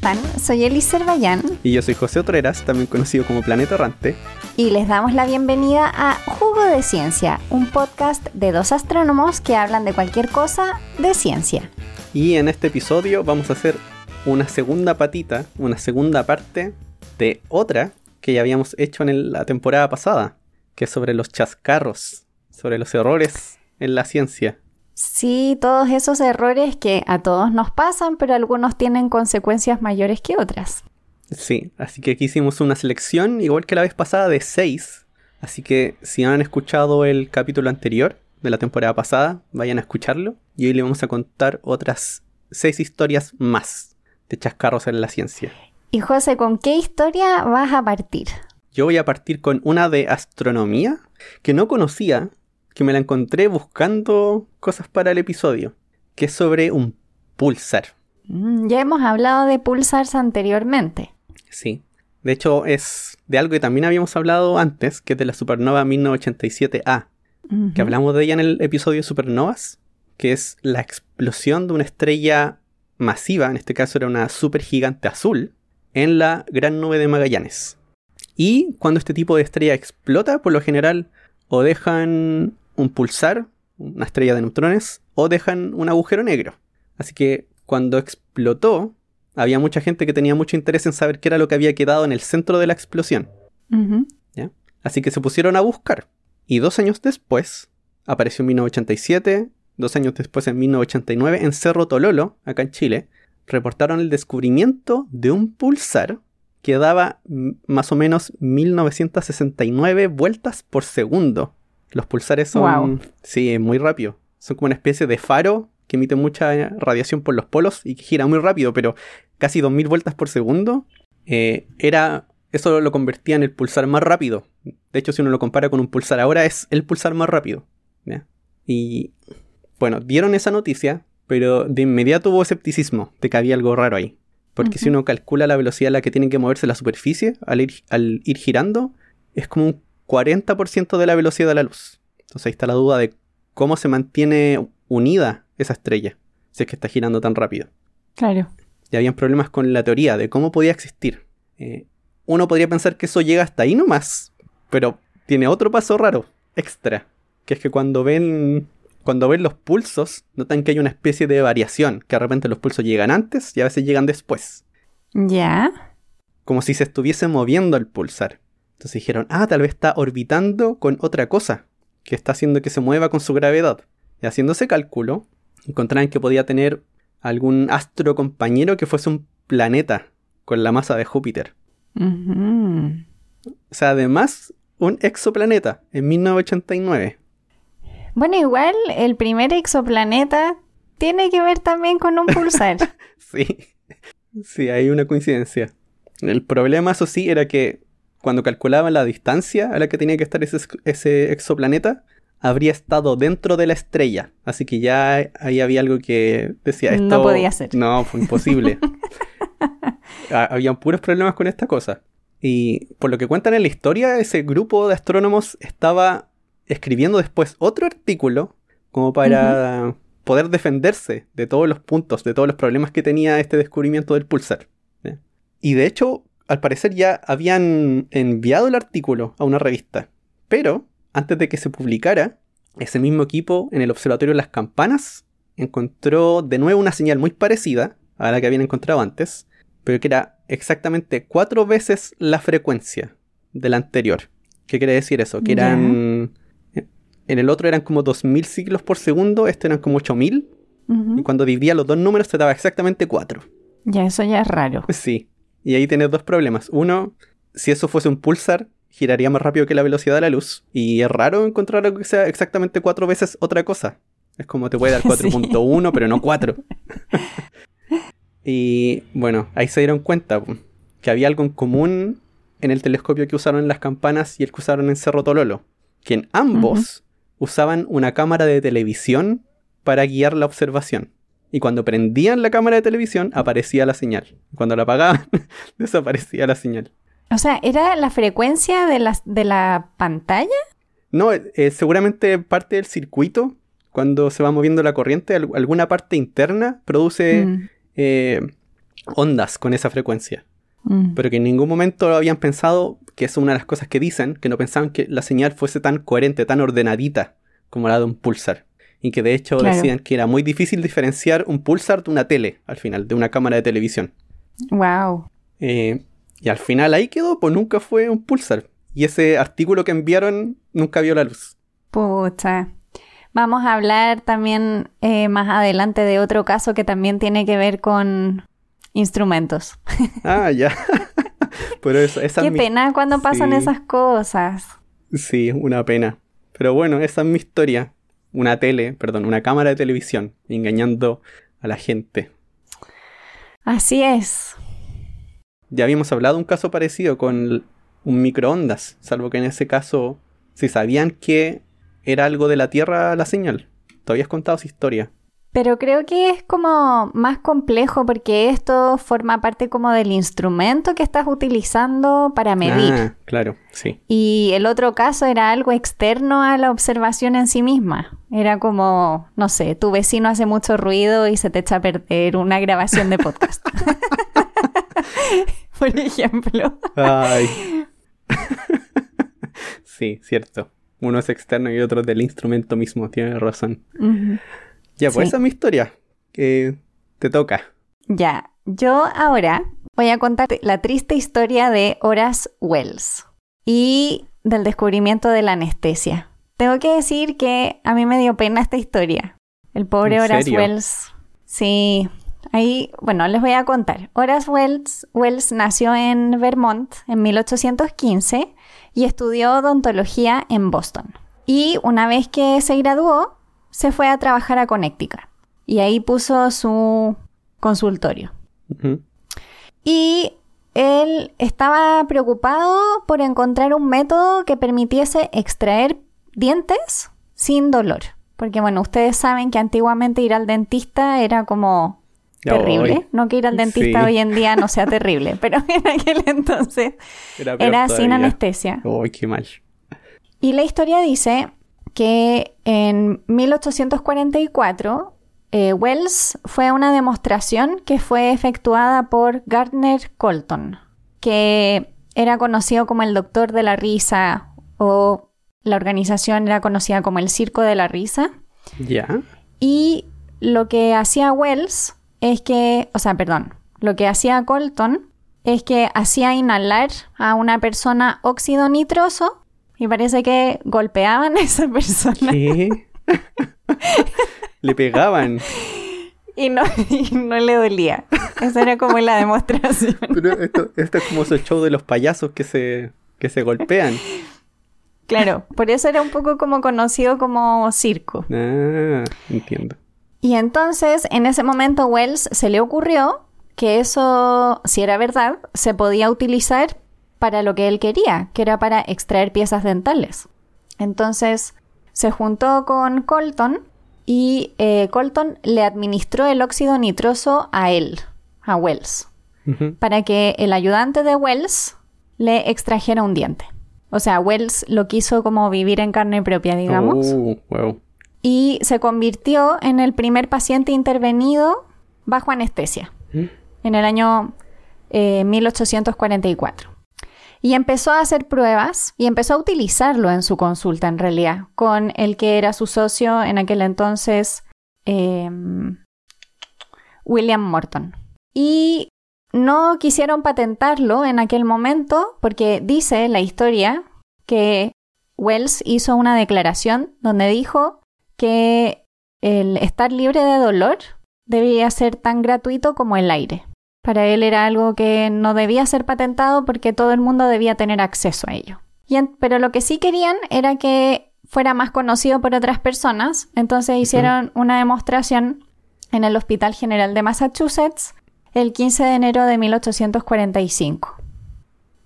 están? Soy Elis Cervallán. Y yo soy José Otreras, también conocido como Planeta Errante. Y les damos la bienvenida a Jugo de Ciencia, un podcast de dos astrónomos que hablan de cualquier cosa de ciencia. Y en este episodio vamos a hacer una segunda patita, una segunda parte de otra que ya habíamos hecho en la temporada pasada, que es sobre los chascarros, sobre los errores en la ciencia. Sí, todos esos errores que a todos nos pasan, pero algunos tienen consecuencias mayores que otras. Sí, así que aquí hicimos una selección, igual que la vez pasada, de seis. Así que si no han escuchado el capítulo anterior de la temporada pasada, vayan a escucharlo. Y hoy le vamos a contar otras seis historias más de chascarros en la ciencia. Y José, ¿con qué historia vas a partir? Yo voy a partir con una de astronomía que no conocía, que me la encontré buscando cosas para el episodio, que es sobre un pulsar. Mm, ya hemos hablado de pulsars anteriormente. Sí. De hecho, es de algo que también habíamos hablado antes, que es de la supernova 1987A, que hablamos de ella en el episodio Supernovas, que es la explosión de una estrella masiva, en este caso era una supergigante azul, en la Gran Nube de Magallanes. Y cuando este tipo de estrella explota, por lo general, o dejan un pulsar, una estrella de neutrones, o dejan un agujero negro. Así que cuando explotó, había mucha gente que tenía mucho interés en saber qué era lo que había quedado en el centro de la explosión. Así que se pusieron a buscar. Y dos años después, apareció en 1987, dos años después en 1989, en Cerro Tololo, acá en Chile, reportaron el descubrimiento de un pulsar que daba más o menos 1969 vueltas por segundo. Los pulsares son, sí, muy rápido. Son como una especie de faro que emite mucha radiación por los polos y que gira muy rápido, pero casi 2000 vueltas por segundo. Eh, era, eso lo convertía en el pulsar más rápido. De hecho, si uno lo compara con un pulsar ahora, es el pulsar más rápido. Y bueno, dieron esa noticia, pero de inmediato hubo escepticismo de que había algo raro ahí. Porque si uno calcula la velocidad a la que tiene que moverse la superficie al ir, al ir girando, es como un 40% de la velocidad de la luz. Entonces ahí está la duda de cómo se mantiene unida esa estrella, si es que está girando tan rápido. Claro. Y habían problemas con la teoría de cómo podía existir. Eh, uno podría pensar que eso llega hasta ahí nomás, pero tiene otro paso raro, extra, que es que cuando ven cuando ven los pulsos, notan que hay una especie de variación, que de repente los pulsos llegan antes y a veces llegan después. ¿Ya? Como si se estuviese moviendo el pulsar. Entonces dijeron, ah, tal vez está orbitando con otra cosa, que está haciendo que se mueva con su gravedad. Y haciendo ese cálculo, encontraron que podía tener algún astro compañero que fuese un planeta con la masa de Júpiter. O sea, además, un exoplaneta en 1989. Bueno, igual el primer exoplaneta tiene que ver también con un pulsar. sí, sí, hay una coincidencia. El problema, eso sí, era que cuando calculaban la distancia a la que tenía que estar ese, exoplaneta, habría estado dentro de la estrella. Así que ya ahí había algo que decía esto. No podía ser. No, fue imposible. Habían puros problemas con esta cosa. Y por lo que cuentan en la historia, ese grupo de astrónomos estaba escribiendo después otro artículo como para poder defenderse de todos los puntos, de todos los problemas que tenía este descubrimiento del pulsar. Y de hecho, al parecer ya habían enviado el artículo a una revista. Pero, antes de que se publicara, ese mismo equipo en el Observatorio de las Campanas encontró de nuevo una señal muy parecida a la que habían encontrado antes, pero que era exactamente cuatro veces la frecuencia de la anterior. ¿Qué quiere decir eso? Que eran en el otro eran como 2000 ciclos por segundo, este eran como 8000. Y cuando dividía los dos números se daba exactamente 4. Ya, eso ya es raro. Sí. Y ahí tienes dos problemas. Uno, si eso fuese un pulsar, giraría más rápido que la velocidad de la luz. Y es raro encontrar algo que sea exactamente cuatro veces otra cosa. Es como te puede dar 4.1, pero no 4. y bueno, ahí se dieron cuenta que había algo en común en el telescopio que usaron en las campanas y el que usaron en Cerro Tololo. Que en ambos usaban una cámara de televisión para guiar la observación. Y cuando prendían la cámara de televisión, aparecía la señal. Cuando la apagaban, desaparecía la señal. O sea, ¿era la frecuencia de la, de la pantalla? No, eh, seguramente parte del circuito, cuando se va moviendo la corriente, alguna parte interna produce mm. eh, ondas con esa frecuencia. Mm. Pero que en ningún momento habían pensado, que es una de las cosas que dicen, que no pensaban que la señal fuese tan coherente, tan ordenadita como la de un pulsar. Y que de hecho Claro. decían que era muy difícil diferenciar un pulsar de una tele, al final, de una cámara de televisión. Wow. Eh, y al final ahí quedó, pues nunca fue un pulsar. Y ese artículo que enviaron nunca vio la luz. Pucha. Vamos a hablar también eh, más adelante de otro caso que también tiene que ver con instrumentos. Ah, ya. Pero esa Qué es mi- pena cuando pasan sí. esas cosas. Sí, una pena. Pero bueno, esa es mi historia. Una tele, perdón, una cámara de televisión engañando a la gente. Así es. Ya habíamos hablado de un caso parecido con un microondas, salvo que en ese caso, si sabían que era algo de la Tierra la señal. Tú habías contado esa historia. Pero creo que es como más complejo porque esto forma parte como del instrumento que estás utilizando para medir. Ah, claro, sí. Y el otro caso era algo externo a la observación en sí misma. Era como, no sé, tu vecino hace mucho ruido y se te echa a perder una grabación de podcast. Por ejemplo. Ay. sí, cierto. Uno es externo y otro es del instrumento mismo, tienes razón. Ujú. Ya, pues Sí. esa es mi historia. Que te toca. Ya, yo ahora voy a contarte la triste historia de Horace Wells y del descubrimiento de la anestesia. Tengo que decir que a mí me dio pena esta historia. El pobre ¿En Horace serio? Wells. Sí, ahí, bueno, les voy a contar. Horace Wells, Wells nació en Vermont en 1815 y estudió odontología en Boston. Y una vez que se graduó, se fue a trabajar a Connecticut. Y ahí puso su consultorio. Y él estaba preocupado por encontrar un método que permitiese extraer dientes sin dolor. Porque bueno, ustedes saben que antiguamente ir al dentista era como terrible. No que ir al dentista sí. hoy en día no sea terrible, pero en aquel entonces Era, sin anestesia. Ay, qué mal. Y la historia dice que en 1844 eh, Wells fue una demostración que fue efectuada por Gardner Colton, que era conocido como el Doctor de la Risa o la organización era conocida como el Circo de la Risa. Ya. Y lo que hacía Wells es que, o sea, perdón, lo que hacía Colton es que hacía inhalar a una persona óxido nitroso y parece que golpeaban a esa persona ¿Qué? Le pegaban. y no, y no le dolía. Esa era como la demostración. Pero esto, esto es como esos shows de los payasos que se, que se golpean. Claro, por eso era un poco como conocido como circo. Ah, entiendo. Y entonces, en ese momento, Wells se le ocurrió que eso, si era verdad, se podía utilizar para lo que él quería, que era para extraer piezas dentales. Entonces, se juntó con Colton y eh, Colton le administró el óxido nitroso a él, a Wells, para que el ayudante de Wells le extrajera un diente. O sea, Wells lo quiso como vivir en carne propia, digamos Oh, wow. y se convirtió en el primer paciente intervenido bajo anestesia ¿Mm? en el año eh, 1844. Y empezó a hacer pruebas y empezó a utilizarlo en su consulta, en realidad, con el que era su socio en aquel entonces, em, William Morton. Y no quisieron patentarlo en aquel momento porque dice la historia que Wells hizo una declaración donde dijo que el estar libre de dolor debía ser tan gratuito como el aire. Para él era algo que no debía ser patentado porque todo el mundo debía tener acceso a ello. Y en- pero lo que sí querían era que fuera más conocido por otras personas, entonces hicieron una demostración en el Hospital General de Massachusetts el 15 de enero de 1845.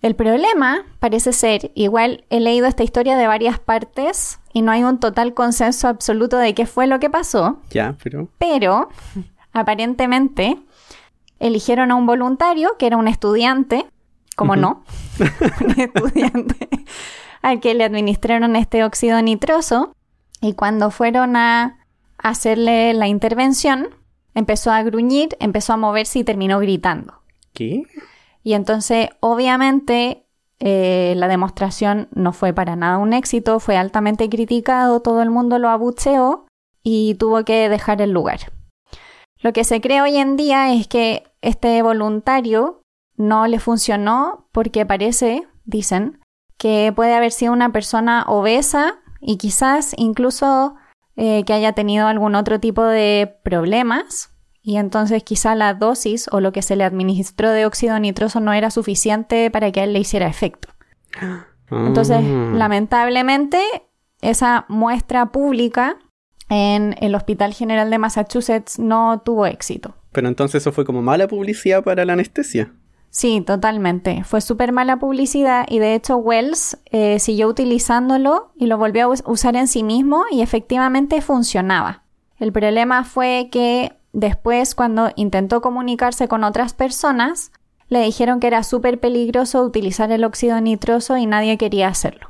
El problema parece ser, igual he leído esta historia de varias partes y no hay un total consenso absoluto de qué fue lo que pasó, Ya, pero. pero aparentemente eligieron a un voluntario que era un estudiante, como no, un estudiante al que le administraron este óxido nitroso y cuando fueron a hacerle la intervención, empezó a gruñir, empezó a moverse y terminó gritando. ¿Qué? Y entonces, obviamente, eh, la demostración no fue para nada un éxito, fue altamente criticado, todo el mundo lo abucheó y tuvo que dejar el lugar. Lo que se cree hoy en día es que este voluntario no le funcionó porque parece, dicen, que puede haber sido una persona obesa y quizás incluso eh, que haya tenido algún otro tipo de problemas y entonces quizá la dosis o lo que se le administró de óxido nitroso no era suficiente para que a él le hiciera efecto. Entonces, Ah. lamentablemente, esa muestra pública en el Hospital General de Massachusetts no tuvo éxito. Pero entonces eso fue como mala publicidad para la anestesia. Sí, totalmente. Fue súper mala publicidad y de hecho Wells eh, siguió utilizándolo y lo volvió a us- usar en sí mismo y efectivamente funcionaba. El problema fue que después cuando intentó comunicarse con otras personas, le dijeron que era súper peligroso utilizar el óxido nitroso y nadie quería hacerlo.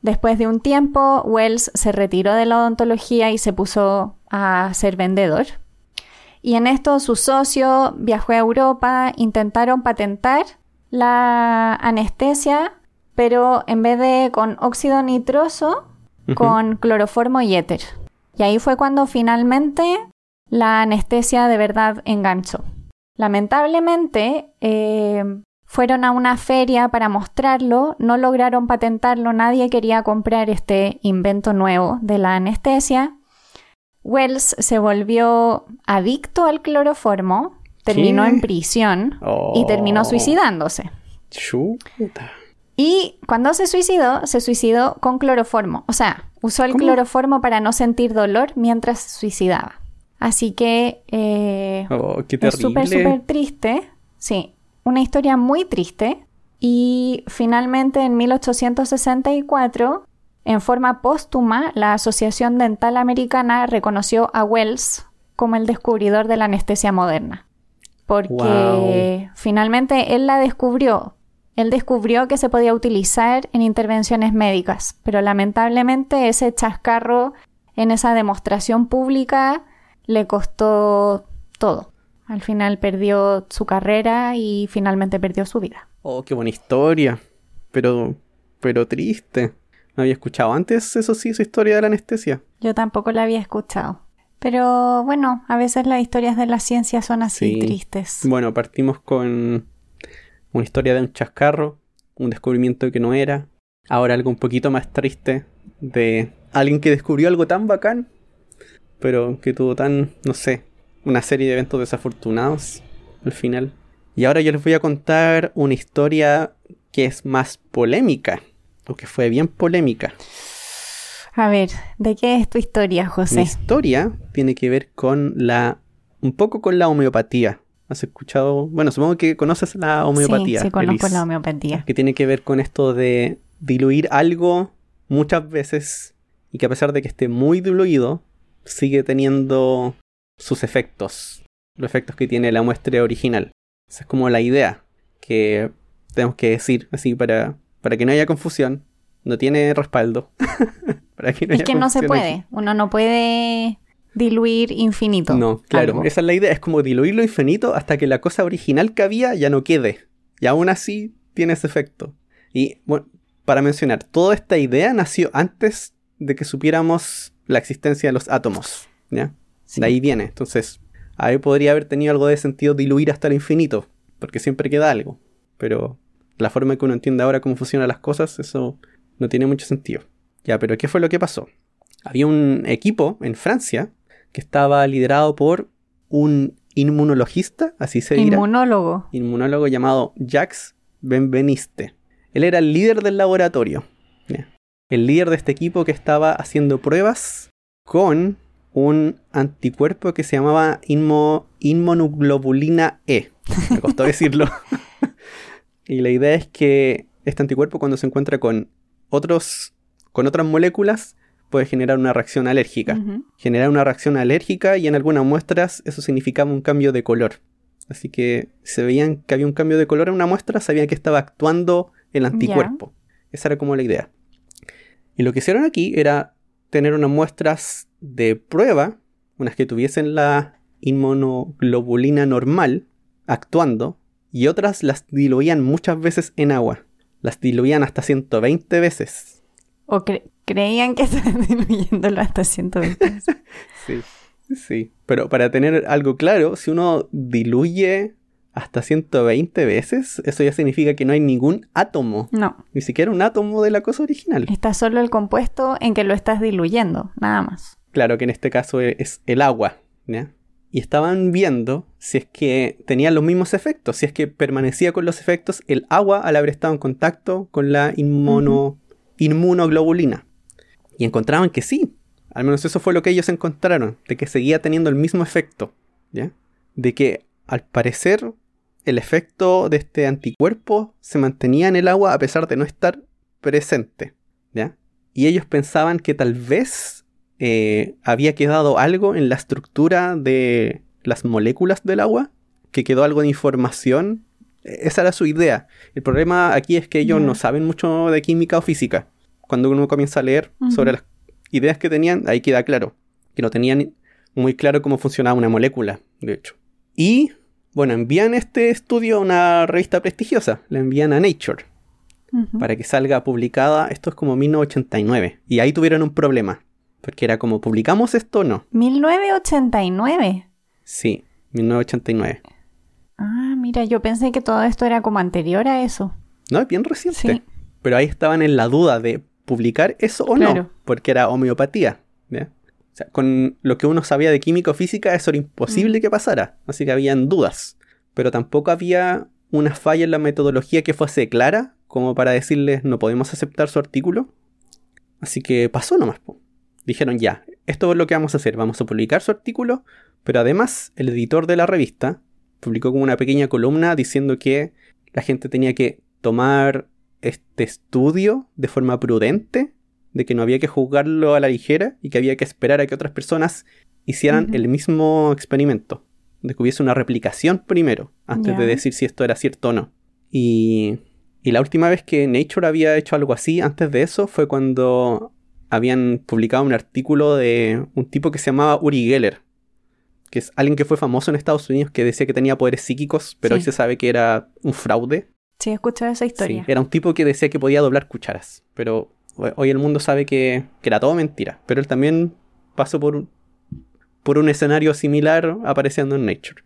Después de un tiempo, Wells se retiró de la odontología y se puso a ser vendedor. Y en esto su socio viajó a Europa, intentaron patentar la anestesia, pero en vez de con óxido nitroso, con cloroformo y éter. Y ahí fue cuando finalmente la anestesia de verdad enganchó. Lamentablemente, eh, fueron a una feria para mostrarlo, no lograron patentarlo, nadie quería comprar este invento nuevo de la anestesia. Wells se volvió adicto al cloroformo, terminó ¿Qué? en prisión y Oh. terminó suicidándose. Chuta. Y cuando se suicidó, se suicidó con cloroformo. O sea, usó el ¿Cómo? cloroformo para no sentir dolor mientras se suicidaba. Así que eh, Oh, qué es súper, súper triste. Sí, una historia muy triste. Y finalmente en 1864, en forma póstuma, la Asociación Dental Americana reconoció a Wells como el descubridor de la anestesia moderna. Porque finalmente él la descubrió. Él descubrió que se podía utilizar en intervenciones médicas, pero lamentablemente ese chascarro en esa demostración pública le costó todo. Al final perdió su carrera y finalmente perdió su vida. Oh, qué buena historia. Pero, pero triste. No había escuchado antes, eso sí, su historia de la anestesia. Yo tampoco la había escuchado. Pero bueno, a veces las historias de la ciencia son así Sí. tristes. Bueno, partimos con una historia de un chascarro, un descubrimiento que no era. Ahora algo un poquito más triste de alguien que descubrió algo tan bacán, pero que tuvo tan, no sé, una serie de eventos desafortunados al final. Y ahora yo les voy a contar una historia que es más polémica, que fue bien polémica. A ver, ¿de qué es tu historia, Mi José? historia tiene que ver con la. un poco con la homeopatía. ¿Has escuchado? Bueno, supongo que conoces la homeopatía. sí, sí, conozco Elis, la homeopatía. Que tiene que ver con esto de diluir algo muchas veces y que a pesar de que esté muy diluido, sigue teniendo sus efectos. Los efectos que tiene la muestra original. Esa es como la idea que tenemos que decir así para, para que no haya confusión. No tiene respaldo. para que no Es haya que no se puede. aquí. Uno no puede diluir infinito. No, claro, algo. esa es la idea, es como diluirlo infinito hasta que la cosa original que había ya no quede. Y aún así tiene ese efecto. Y bueno, para mencionar, toda esta idea nació antes de que supiéramos la existencia de los átomos. ¿ya? Sí. De ahí viene. Entonces, ahí podría haber tenido algo de sentido diluir hasta el infinito, porque siempre queda algo. Pero la forma que uno entiende ahora cómo funcionan las cosas, eso no tiene mucho sentido. Ya, pero ¿qué fue lo que pasó? Había un equipo en Francia que estaba liderado por un inmunologista, así se dirá, Inmunólogo. inmunólogo llamado Jacques Benveniste. Él era el líder del laboratorio. El líder de este equipo que estaba haciendo pruebas con un anticuerpo que se llamaba inmo- inmunoglobulina E. Me costó decirlo. Y la idea es que este anticuerpo cuando se encuentra con otros con otras moléculas puede generar una reacción alérgica generar una reacción alérgica y en algunas muestras eso significaba un cambio de color. Así que se veían que había un cambio de color en una muestra, sabían que estaba actuando el anticuerpo. Esa era como la idea. Y lo que hicieron aquí era tener unas muestras de prueba, unas que tuviesen la, inmunoglobulina normal actuando y otras las diluían muchas veces en agua. Las diluían hasta 120 veces. O creían que estaban diluyéndolo hasta 120 veces. sí, sí. Pero para tener algo claro, si uno diluye hasta 120 veces, eso ya significa que no hay ningún átomo. No. Ni siquiera un átomo de la cosa original. Está solo el compuesto en que lo estás diluyendo, nada más. Claro que en este caso es el agua, ¿ya? Y estaban viendo si es que tenía los mismos efectos, si es que permanecía con los efectos el agua al haber estado en contacto con la inmuno, inmunoglobulina. Y encontraban que sí, al menos eso fue lo que ellos encontraron, de que seguía teniendo el mismo efecto, ¿ya? De que al parecer el efecto de este anticuerpo se mantenía en el agua a pesar de no estar presente, ¿ya? Y ellos pensaban que tal vez eh, había quedado algo en la estructura de las moléculas del agua, que quedó algo de información. Esa era su idea. El problema aquí es que ellos no saben mucho de química o física. Cuando uno comienza a leer sobre las ideas que tenían, ahí queda claro. Que no tenían muy claro cómo funcionaba una molécula, de hecho. Y bueno, envían este estudio a una revista prestigiosa, la envían a Nature, para que salga publicada, esto es como 1989, y ahí tuvieron un problema, porque era como, ¿publicamos esto o no? 1989. Sí, 1989. Ah, mira, yo pensé que todo esto era como anterior a eso. No, es bien reciente. Sí. Pero ahí estaban en la duda de publicar eso o no, porque era homeopatía. ¿ya? O sea, con lo que uno sabía de química o física, eso era imposible mm. que pasara. Así que habían dudas. Pero tampoco había una falla en la metodología que fuese clara, como para decirles no podemos aceptar su artículo. Así que pasó nomás. Dijeron ya, esto es lo que vamos a hacer. Vamos a publicar su artículo, pero además el editor de la revista publicó como una pequeña columna diciendo que la gente tenía que tomar este estudio de forma prudente de que no había que juzgarlo a la ligera y que había que esperar a que otras personas hicieran el mismo experimento, de que hubiese una replicación primero, antes de decir si esto era cierto o no. Y, y la última vez que Nature había hecho algo así, antes de eso, fue cuando habían publicado un artículo de un tipo que se llamaba Uri Geller, que es alguien que fue famoso en Estados Unidos que decía que tenía poderes psíquicos, pero hoy se sabe que era un fraude. Sí, he escuchado esa historia. era un tipo que decía que podía doblar cucharas, pero Hoy el mundo sabe que, era todo mentira, pero él también pasó por, por un escenario similar apareciendo en Nature.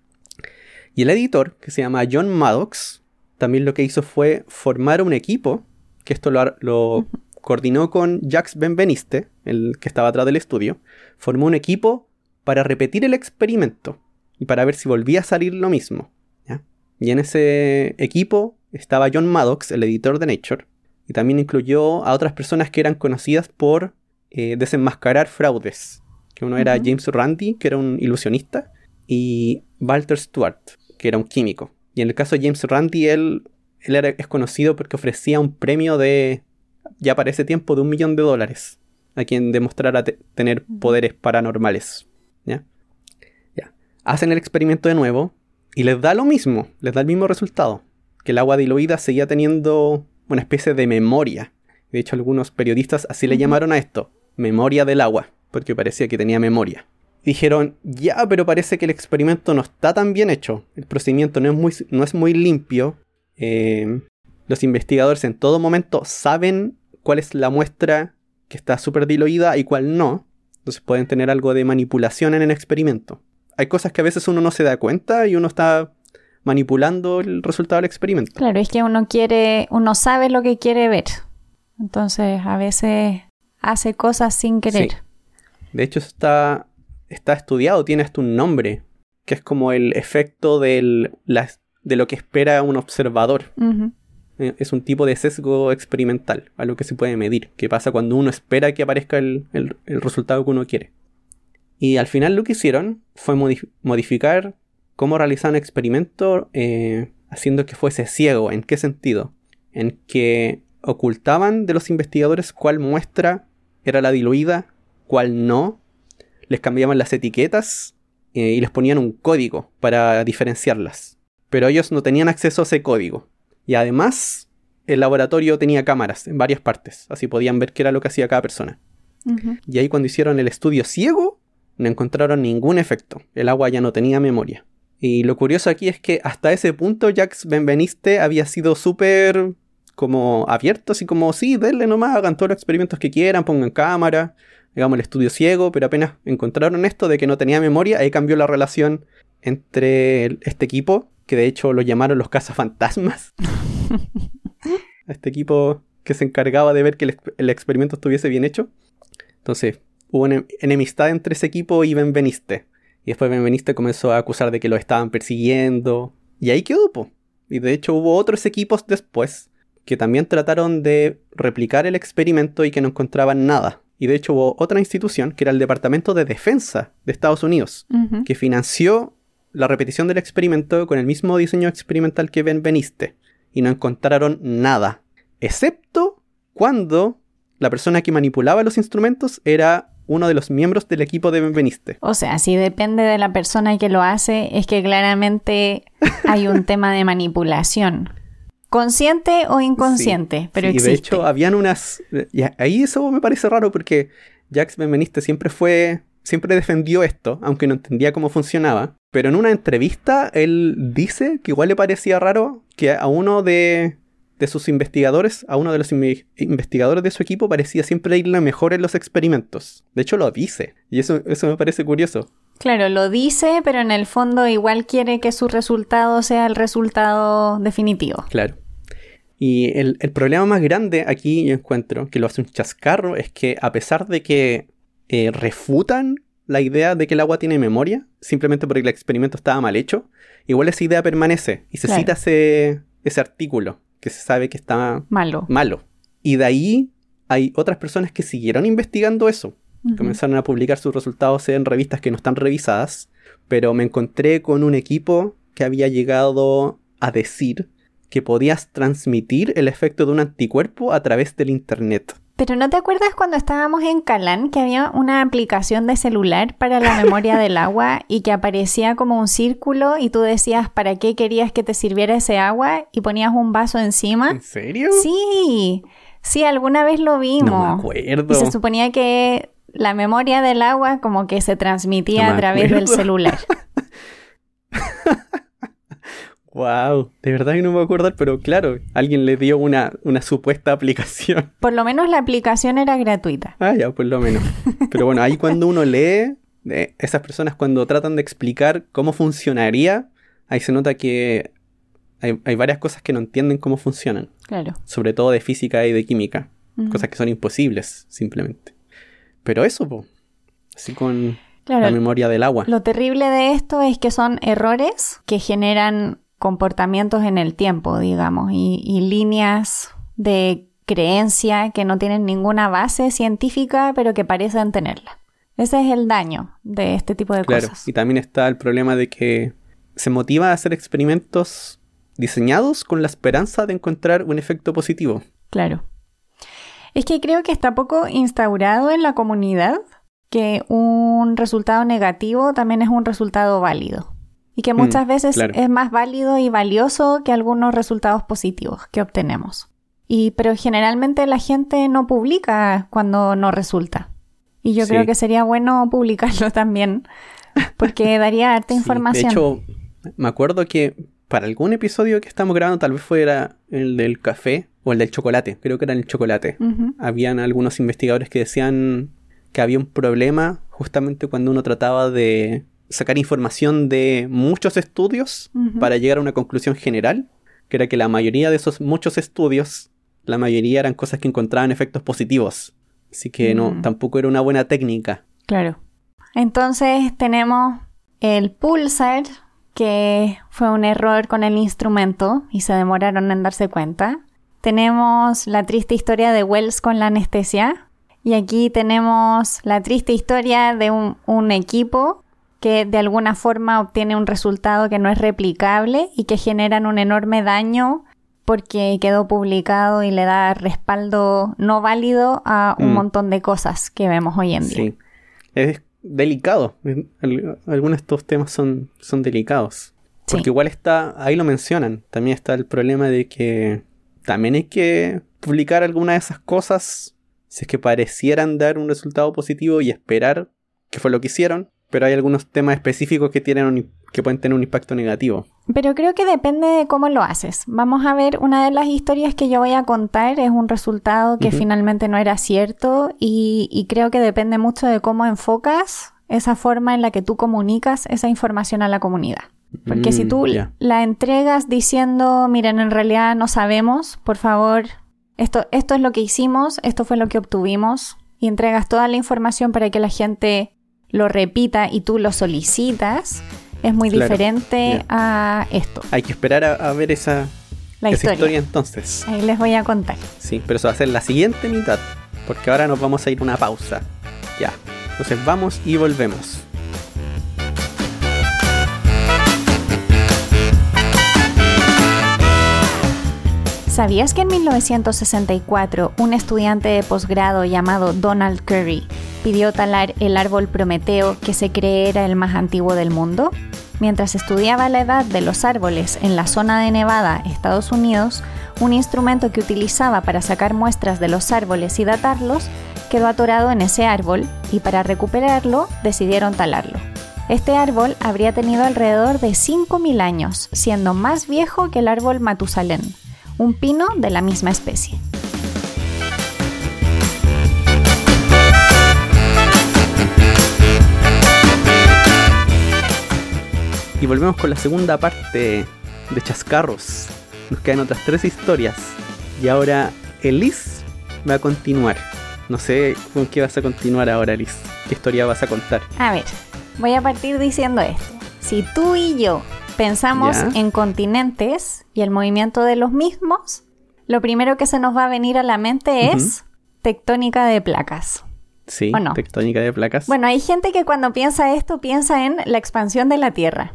Y el editor, que se llama John Maddox, también lo que hizo fue formar un equipo, que esto lo, coordinó con Jacques Benveniste, el que estaba atrás del estudio, formó un equipo para repetir el experimento y para ver si volvía a salir lo mismo. Y en ese equipo estaba John Maddox, el editor de Nature, y también incluyó a otras personas que eran conocidas por eh, desenmascarar fraudes. Que uno era James Randi, que era un ilusionista, y Walter Stewart, que era un químico. Y en el caso de James Randi, él, él era, es conocido porque ofrecía un premio de, ya para ese tiempo, de un millón de dólares a quien demostrara tener poderes paranormales. ¿ya? ¿ya? Hacen el experimento de nuevo y les da lo mismo, les da el mismo resultado. Que el agua diluida seguía teniendo una especie de memoria. De hecho, algunos periodistas así le llamaron a esto, memoria del agua, porque parecía que tenía memoria. dijeron, ya, pero parece que el experimento no está tan bien hecho, el procedimiento no es muy, no es muy limpio. Eh, los investigadores en todo momento saben cuál es la muestra que está súper diluida y cuál no. Entonces pueden tener algo de manipulación en el experimento. Hay cosas que a veces uno no se da cuenta y uno está manipulando el resultado del experimento. Claro, es que uno quiere, uno sabe lo que quiere ver. Entonces, a veces hace cosas sin querer. De hecho, está, está estudiado, tiene hasta un nombre, que es como el efecto del, de lo que espera un observador. Es un tipo de sesgo experimental, algo que se puede medir, que pasa cuando uno espera que aparezca el, el resultado que uno quiere. Y al final lo que hicieron fue modificar cómo realizar un experimento eh, haciendo que fuese ciego. ¿En qué sentido? En que ocultaban de los investigadores cuál muestra era la diluida, cuál no. Les cambiaban las etiquetas eh, y les ponían un código para diferenciarlas. Pero ellos no tenían acceso a ese código. Y además, el laboratorio tenía cámaras en varias partes, así podían ver qué era lo que hacía cada persona. Y ahí cuando hicieron el estudio ciego, no encontraron ningún efecto. El agua ya no tenía memoria. Y lo curioso aquí es que hasta ese punto Jax Benveniste había sido súper como abierto, así como, sí, denle nomás, hagan todos los experimentos que quieran, pongan cámara, digamos el estudio ciego, pero apenas encontraron esto de que no tenía memoria, ahí cambió la relación entre este equipo, que de hecho lo llamaron los cazafantasmas. este equipo que se encargaba de ver que el, el experimento estuviese bien hecho. Entonces, hubo una enemistad entre ese equipo y Benveniste. Y después Benveniste comenzó a acusar de que lo estaban persiguiendo. Y ahí quedó, po. Y de hecho hubo otros equipos después que también trataron de replicar el experimento y que no encontraban nada. Y de hecho hubo otra institución, que era el Departamento de Defensa de Estados Unidos, que financió la repetición del experimento con el mismo diseño experimental que Benveniste. Y no encontraron nada. Excepto cuando la persona que manipulaba los instrumentos era uno de los miembros del equipo de Benveniste. O sea, si depende de la persona que lo hace, es que claramente hay un tema de manipulación. Consciente o inconsciente, pero sí, existe. de hecho, habían unas. y ahí eso me parece raro porque Jax Benveniste siempre fue. Siempre defendió esto, aunque no entendía cómo funcionaba. Pero en una entrevista, él dice que igual le parecía raro que a uno de, de sus investigadores, a uno de los inve- investigadores de su equipo, parecía siempre irle mejor en los experimentos. De hecho, lo dice. Y eso, eso me parece curioso. Claro, lo dice, pero en el fondo igual quiere que su resultado sea el resultado definitivo. Claro. Y el, el problema más grande aquí yo encuentro, que lo hace un chascarro, es que a pesar de que eh, refutan la idea de que el agua tiene memoria, simplemente porque el experimento estaba mal hecho, igual esa idea permanece y se Claro. cita ese, ese artículo que se sabe que está Malo. malo. Y de ahí hay otras personas que siguieron investigando eso. Comenzaron a publicar sus resultados en revistas que no están revisadas, pero me encontré con un equipo que había llegado a decir que podías transmitir el efecto de un anticuerpo a través del Internet. Pero ¿no te acuerdas cuando estábamos en Calán que había una aplicación de celular para la memoria del agua y que aparecía como un círculo y tú decías para qué querías que te sirviera ese agua y ponías un vaso encima? ¿En serio? Sí, sí, alguna vez lo vimos. No me acuerdo. Y se suponía que la memoria del agua como que se transmitía No a través del celular. Wow, de verdad que no me voy a acordar, pero claro, alguien le dio una, una supuesta aplicación. Por lo menos la aplicación era gratuita. Ah, ya, por lo menos. Pero bueno, ahí cuando uno lee, eh, esas personas cuando tratan de explicar cómo funcionaría, ahí se nota que hay, hay varias cosas que no entienden cómo funcionan. Claro. Sobre todo de física y de química. Cosas que son imposibles, simplemente. Pero eso, po. Así con Claro, la memoria del agua. Lo terrible de esto es que son errores que generan comportamientos en el tiempo, digamos, y, y líneas de creencia que no tienen ninguna base científica, pero que parecen tenerla. Ese es el daño de este tipo de Claro, cosas. y también está el problema de que se motiva a hacer experimentos diseñados con la esperanza de encontrar un efecto positivo. Claro. Es que creo que está poco instaurado en la comunidad que un resultado negativo también es un resultado válido. Y que muchas Mm, veces claro. es más válido y valioso que algunos resultados positivos que obtenemos. Y pero generalmente la gente no publica cuando no resulta. Y yo Sí. creo que sería bueno publicarlo también, porque daría harta Sí, información. De hecho, me acuerdo que para algún episodio que estamos grabando, tal vez fuera el del café o el del chocolate, creo que era el chocolate. Habían algunos investigadores que decían que había un problema justamente cuando uno trataba de sacar información de muchos estudios para llegar a una conclusión general, que era que la mayoría de esos muchos estudios, la mayoría eran cosas que encontraban efectos positivos. Así que no, Mm. tampoco era una buena técnica. Claro. Entonces tenemos el pulsar, que fue un error con el instrumento y se demoraron en darse cuenta. Tenemos la triste historia de Wells con la anestesia. Y aquí tenemos la triste historia de un, un equipo que de alguna forma obtiene un resultado que no es replicable y que generan un enorme daño porque quedó publicado y le da respaldo no válido a un Mm. montón de cosas que vemos hoy en día. Sí. Es delicado. Al- Algunos de estos temas son, son delicados. Sí. Porque igual está, ahí lo mencionan, también está el problema de que también hay que publicar alguna de esas cosas si es que parecieran dar un resultado positivo y esperar que fue lo que hicieron, pero hay algunos temas específicos que, tienen que pueden tener un impacto negativo. Pero creo que depende de cómo lo haces. Vamos a ver, una de las historias que yo voy a contar es un resultado que finalmente no era cierto y, creo que depende mucho de cómo enfocas esa forma en la que tú comunicas esa información a la comunidad. Porque si mm, tú la entregas diciendo, miren, en realidad no sabemos, por favor, esto, esto es lo que hicimos, esto fue lo que obtuvimos, y entregas toda la información para que la gente lo repita y tú lo solicitas, es muy diferente a esto. Hay que esperar a, ver esa, historia. entonces. Ahí les voy a contar. Sí, pero eso va a ser la siguiente mitad, porque ahora nos vamos a ir a una pausa. Ya. Entonces vamos y volvemos. ¿Sabías que en 1964 un estudiante de posgrado llamado Donald Curry pidió talar el árbol Prometeo que se cree era el más antiguo del mundo? Mientras estudiaba la edad de los árboles en la zona de Nevada, Estados Unidos, un instrumento que utilizaba para sacar muestras de los árboles y datarlos quedó atorado en ese árbol y para recuperarlo decidieron talarlo. Este árbol habría tenido alrededor de 5.000 años, siendo más viejo que el árbol Matusalén un pino de la misma especie. Y volvemos con la segunda parte de Chascarros. Nos quedan otras tres historias. Y ahora Elise va a continuar. No sé con qué vas a continuar ahora, Elise. ¿Qué historia vas a contar? A ver, voy a partir diciendo esto. Si tú y yo pensamos en continentes y el movimiento de los mismos, lo primero que se nos va a venir a la mente es tectónica de placas. Sí, tectónica de placas. Bueno, hay gente que cuando piensa esto piensa en la expansión de la Tierra.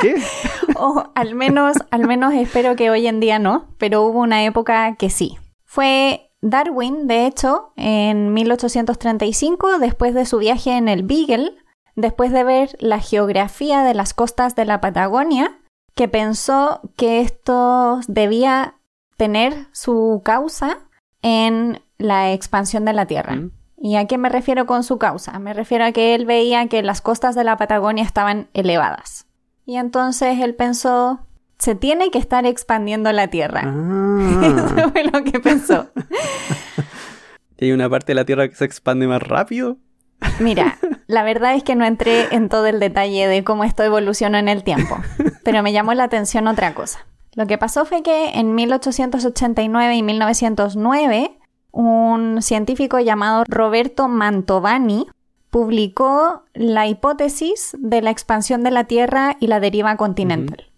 ¿Qué? o al menos, al menos espero que hoy en día no, pero hubo una época que sí. Fue Darwin, de hecho, en 1835, después de su viaje en el Beagle, después de ver la geografía de las costas de la Patagonia, que pensó que esto debía tener su causa en la expansión de la Tierra. Mm. ¿Y a qué me refiero con su causa? Me refiero a que él veía que las costas de la Patagonia estaban elevadas. Y entonces él pensó, se tiene que estar expandiendo la Tierra. Ah. Eso fue lo que pensó. ¿Y hay una parte de la Tierra que se expande más rápido? Mira, la verdad es que no entré en todo el detalle de cómo esto evolucionó en el tiempo, pero me llamó la atención otra cosa. Lo que pasó fue que en 1889 y 1909, un científico llamado Roberto Mantovani publicó la hipótesis de la expansión de la Tierra y la deriva continental.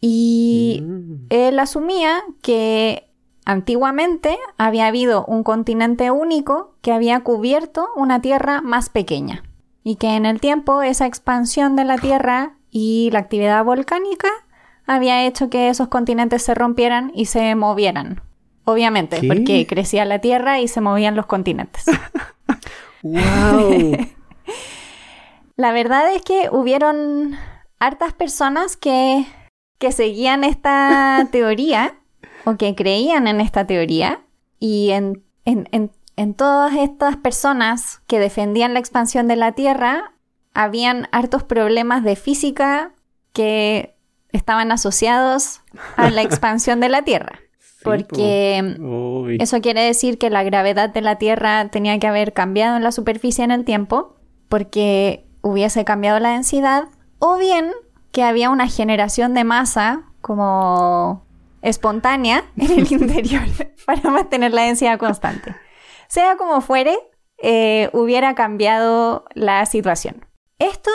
Y mm. él asumía que Antiguamente había habido un continente único que había cubierto una tierra más pequeña y que en el tiempo esa expansión de la tierra y la actividad volcánica había hecho que esos continentes se rompieran y se movieran. Obviamente, porque crecía la tierra y se movían los continentes. ¡Wow! la verdad es que hubieron hartas personas que, que seguían esta teoría o que creían en esta teoría y en, en, todas estas personas que defendían la expansión de la Tierra, habían hartos problemas de física que estaban asociados a la expansión de la Tierra. Porque eso quiere decir que la gravedad de la Tierra tenía que haber cambiado en la superficie en el tiempo, porque hubiese cambiado la densidad, o bien que había una generación de masa como espontánea en el interior para mantener la densidad constante. Sea como fuere, eh, hubiera cambiado la situación. Esto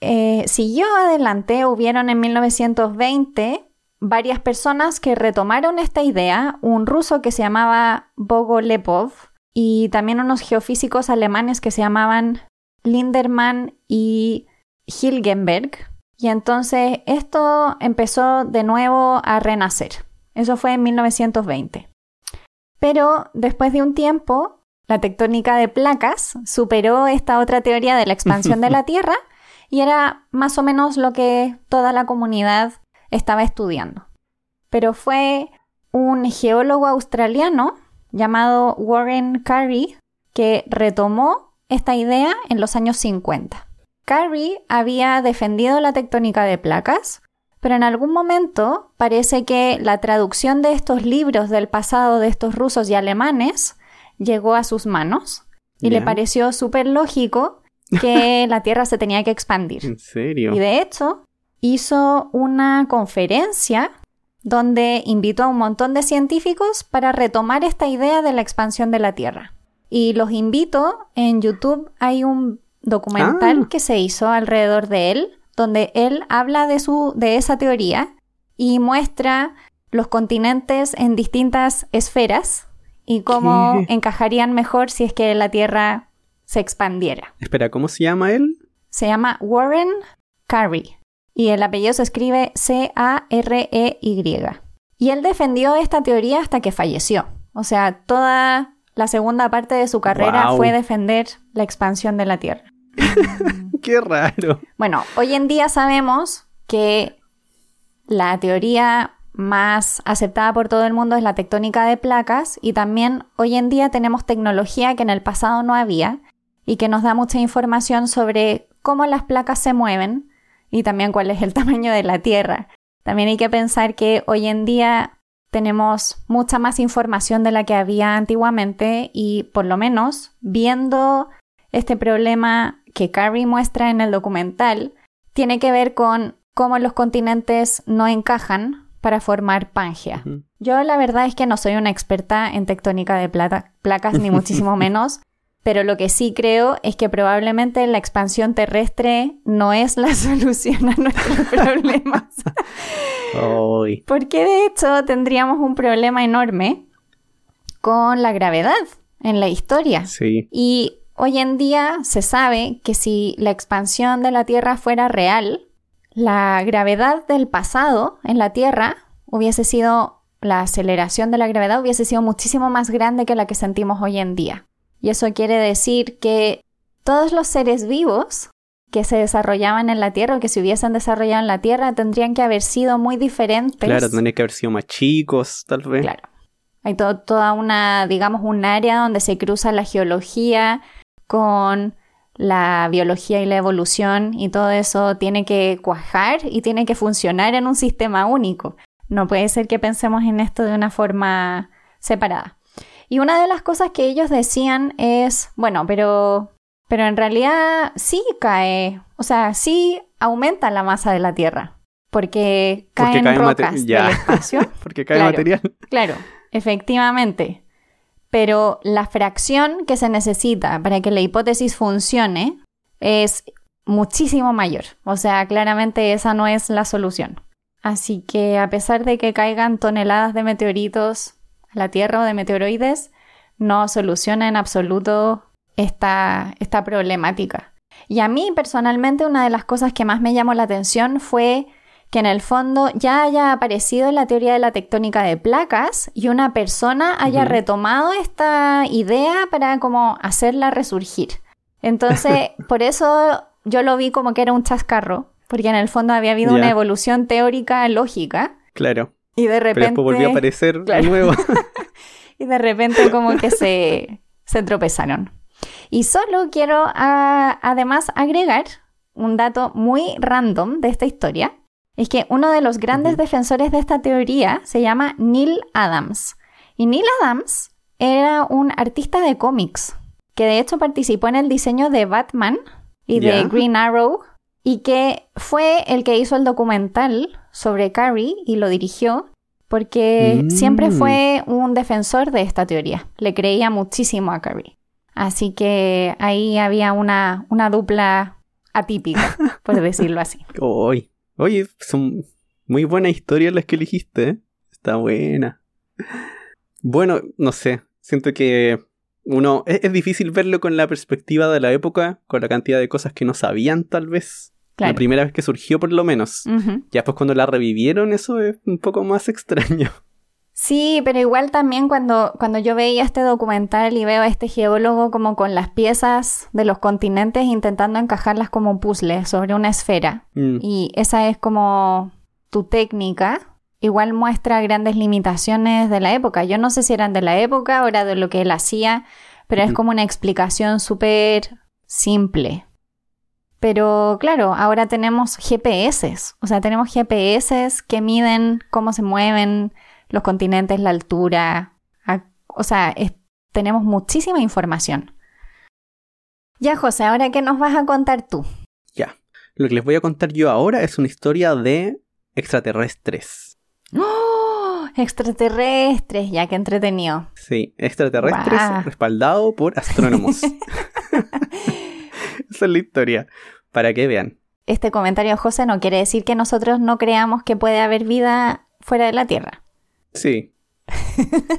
eh, siguió adelante, hubieron en 1920 varias personas que retomaron esta idea, un ruso que se llamaba Bogolepov y también unos geofísicos alemanes que se llamaban Lindermann y Hilgenberg, y entonces esto empezó de nuevo a renacer. Eso fue en 1920. Pero después de un tiempo, la tectónica de placas superó esta otra teoría de la expansión de la Tierra y era más o menos lo que toda la comunidad estaba estudiando. Pero fue un geólogo australiano llamado Warren Carey que retomó esta idea en los años 50. Carrie había defendido la tectónica de placas, pero en algún momento parece que la traducción de estos libros del pasado de estos rusos y alemanes llegó a sus manos y le pareció súper lógico que la Tierra se tenía que expandir. ¿En serio? Y de hecho, hizo una conferencia donde invitó a un montón de científicos para retomar esta idea de la expansión de la Tierra. Y los invito, en YouTube hay un documental Ah. que se hizo alrededor de él, donde él habla de, su, de esa teoría y muestra los continentes en distintas esferas y cómo ¿Qué? encajarían mejor si es que la Tierra se expandiera. Espera, ¿cómo se llama él? Se llama Warren Carey y el apellido se escribe C-A-R-E-Y. Y él defendió esta teoría hasta que falleció. O sea, toda la segunda parte de su carrera fue defender la expansión de la Tierra. Qué raro. Bueno, hoy en día sabemos que la teoría más aceptada por todo el mundo es la tectónica de placas y también hoy en día tenemos tecnología que en el pasado no había y que nos da mucha información sobre cómo las placas se mueven y también cuál es el tamaño de la Tierra. También hay que pensar que hoy en día tenemos mucha más información de la que había antiguamente y por lo menos viendo este problema que Carrie muestra en el documental tiene que ver con cómo los continentes no encajan para formar Pangea. Yo la verdad es que no soy una experta en tectónica de plata- placas, ni muchísimo menos, pero lo que sí creo es que probablemente la expansión terrestre no es la solución a nuestros problemas. Porque de hecho tendríamos un problema enorme con la gravedad en la historia. Sí. Y hoy en día se sabe que si la expansión de la Tierra fuera real, la gravedad del pasado en la Tierra hubiese sido, la aceleración de la gravedad hubiese sido muchísimo más grande que la que sentimos hoy en día. Y eso quiere decir que todos los seres vivos que se desarrollaban en la Tierra o que se hubiesen desarrollado en la Tierra tendrían que haber sido muy diferentes. Claro, tendría que haber sido más chicos, tal vez. Claro. Hay to- toda una, digamos, un área donde se cruza la geología con la biología y la evolución y todo eso tiene que cuajar y tiene que funcionar en un sistema único. No puede ser que pensemos en esto de una forma separada. Y una de las cosas que ellos decían es, bueno, pero, pero en realidad sí cae, o sea, sí aumenta la masa de la Tierra, porque Porque caen cae rocas ya. del espacio. Porque cae Claro. material. Claro, efectivamente. Pero la fracción que se necesita para que la hipótesis funcione es muchísimo mayor. O sea, claramente esa no es la solución. Así que a pesar de que caigan toneladas de meteoritos a la Tierra o de meteoroides, no soluciona en absoluto esta, esta problemática. Y a mí personalmente una de las cosas que más me llamó la atención fue que en el fondo ya haya aparecido la teoría de la tectónica de placas y una persona haya retomado esta idea para como hacerla resurgir. Entonces, por eso yo lo vi como que era un chascarro, porque en el fondo había habido una evolución teórica lógica Claro. Y de Pero repente después volvió a aparecer Claro. de nuevo. y de repente como que se, se tropezaron. Y solo quiero ah, además agregar un dato muy random de esta historia. Es que uno de los grandes defensores de esta teoría se llama Neil Adams. Y Neil Adams era un artista de cómics que de hecho participó en el diseño de Batman y de. Green Arrow y que fue el que hizo el documental sobre Carrie y lo dirigió porque Mm. siempre fue un defensor de esta teoría. Le creía muchísimo a Carrie. Así que ahí había una, una dupla atípica, por decirlo así. Oy. Oye, son muy buenas historias las que elegiste. ¿eh? Está buena. Bueno, no sé. Siento que uno. Es, es difícil verlo con la perspectiva de la época, con la cantidad de cosas que no sabían, tal vez. Claro. La primera vez que surgió, por lo menos. Ya después, cuando la revivieron, eso es un poco más extraño. Sí, pero igual también cuando, cuando yo veía este documental y veo a este geólogo como con las piezas de los continentes intentando encajarlas como un puzzle sobre una esfera. Mm, y esa es como tu técnica, igual muestra grandes limitaciones de la época. Yo no sé si eran de la época o era de lo que él hacía, pero es como una explicación súper simple. Pero claro, ahora tenemos GPS, o sea, tenemos GPS que miden cómo se mueven los continentes, la altura, o sea, tenemos muchísima información. Ya, José, ahora qué nos vas a contar tú. Ya, lo que les voy a contar yo ahora es una historia de extraterrestres. ¡Oh! Extraterrestres, ya que entretenido. Sí, extraterrestres respaldado por astrónomos. Esa es la historia, para que vean. Este comentario, José, no quiere decir que nosotros no creamos que puede haber vida fuera de la Tierra. Sí.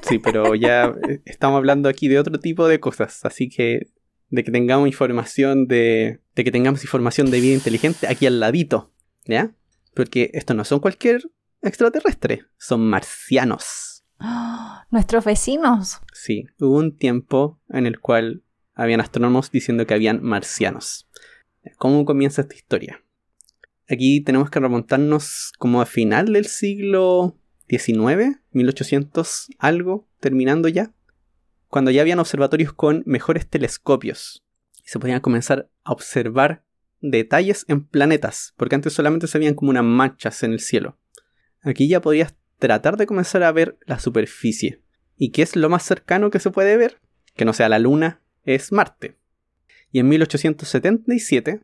Sí, pero ya estamos hablando aquí de otro tipo de cosas, así que de que tengamos información de, de que tengamos información de vida inteligente aquí al ladito, ¿ya? Porque estos no son cualquier extraterrestre, son marcianos. ¿Nuestros vecinos? Sí, hubo un tiempo en el cual habían astrónomos diciendo que habían marcianos. ¿Cómo comienza esta historia? Aquí tenemos que remontarnos como a final del siglo XIX, 1800 algo, terminando ya, cuando ya habían observatorios con mejores telescopios y se podían comenzar a observar detalles en planetas, porque antes solamente se veían como unas manchas en el cielo. Aquí ya podías tratar de comenzar a ver la superficie. ¿Y qué es lo más cercano que se puede ver? Que no sea la Luna, es Marte. Y en 1877,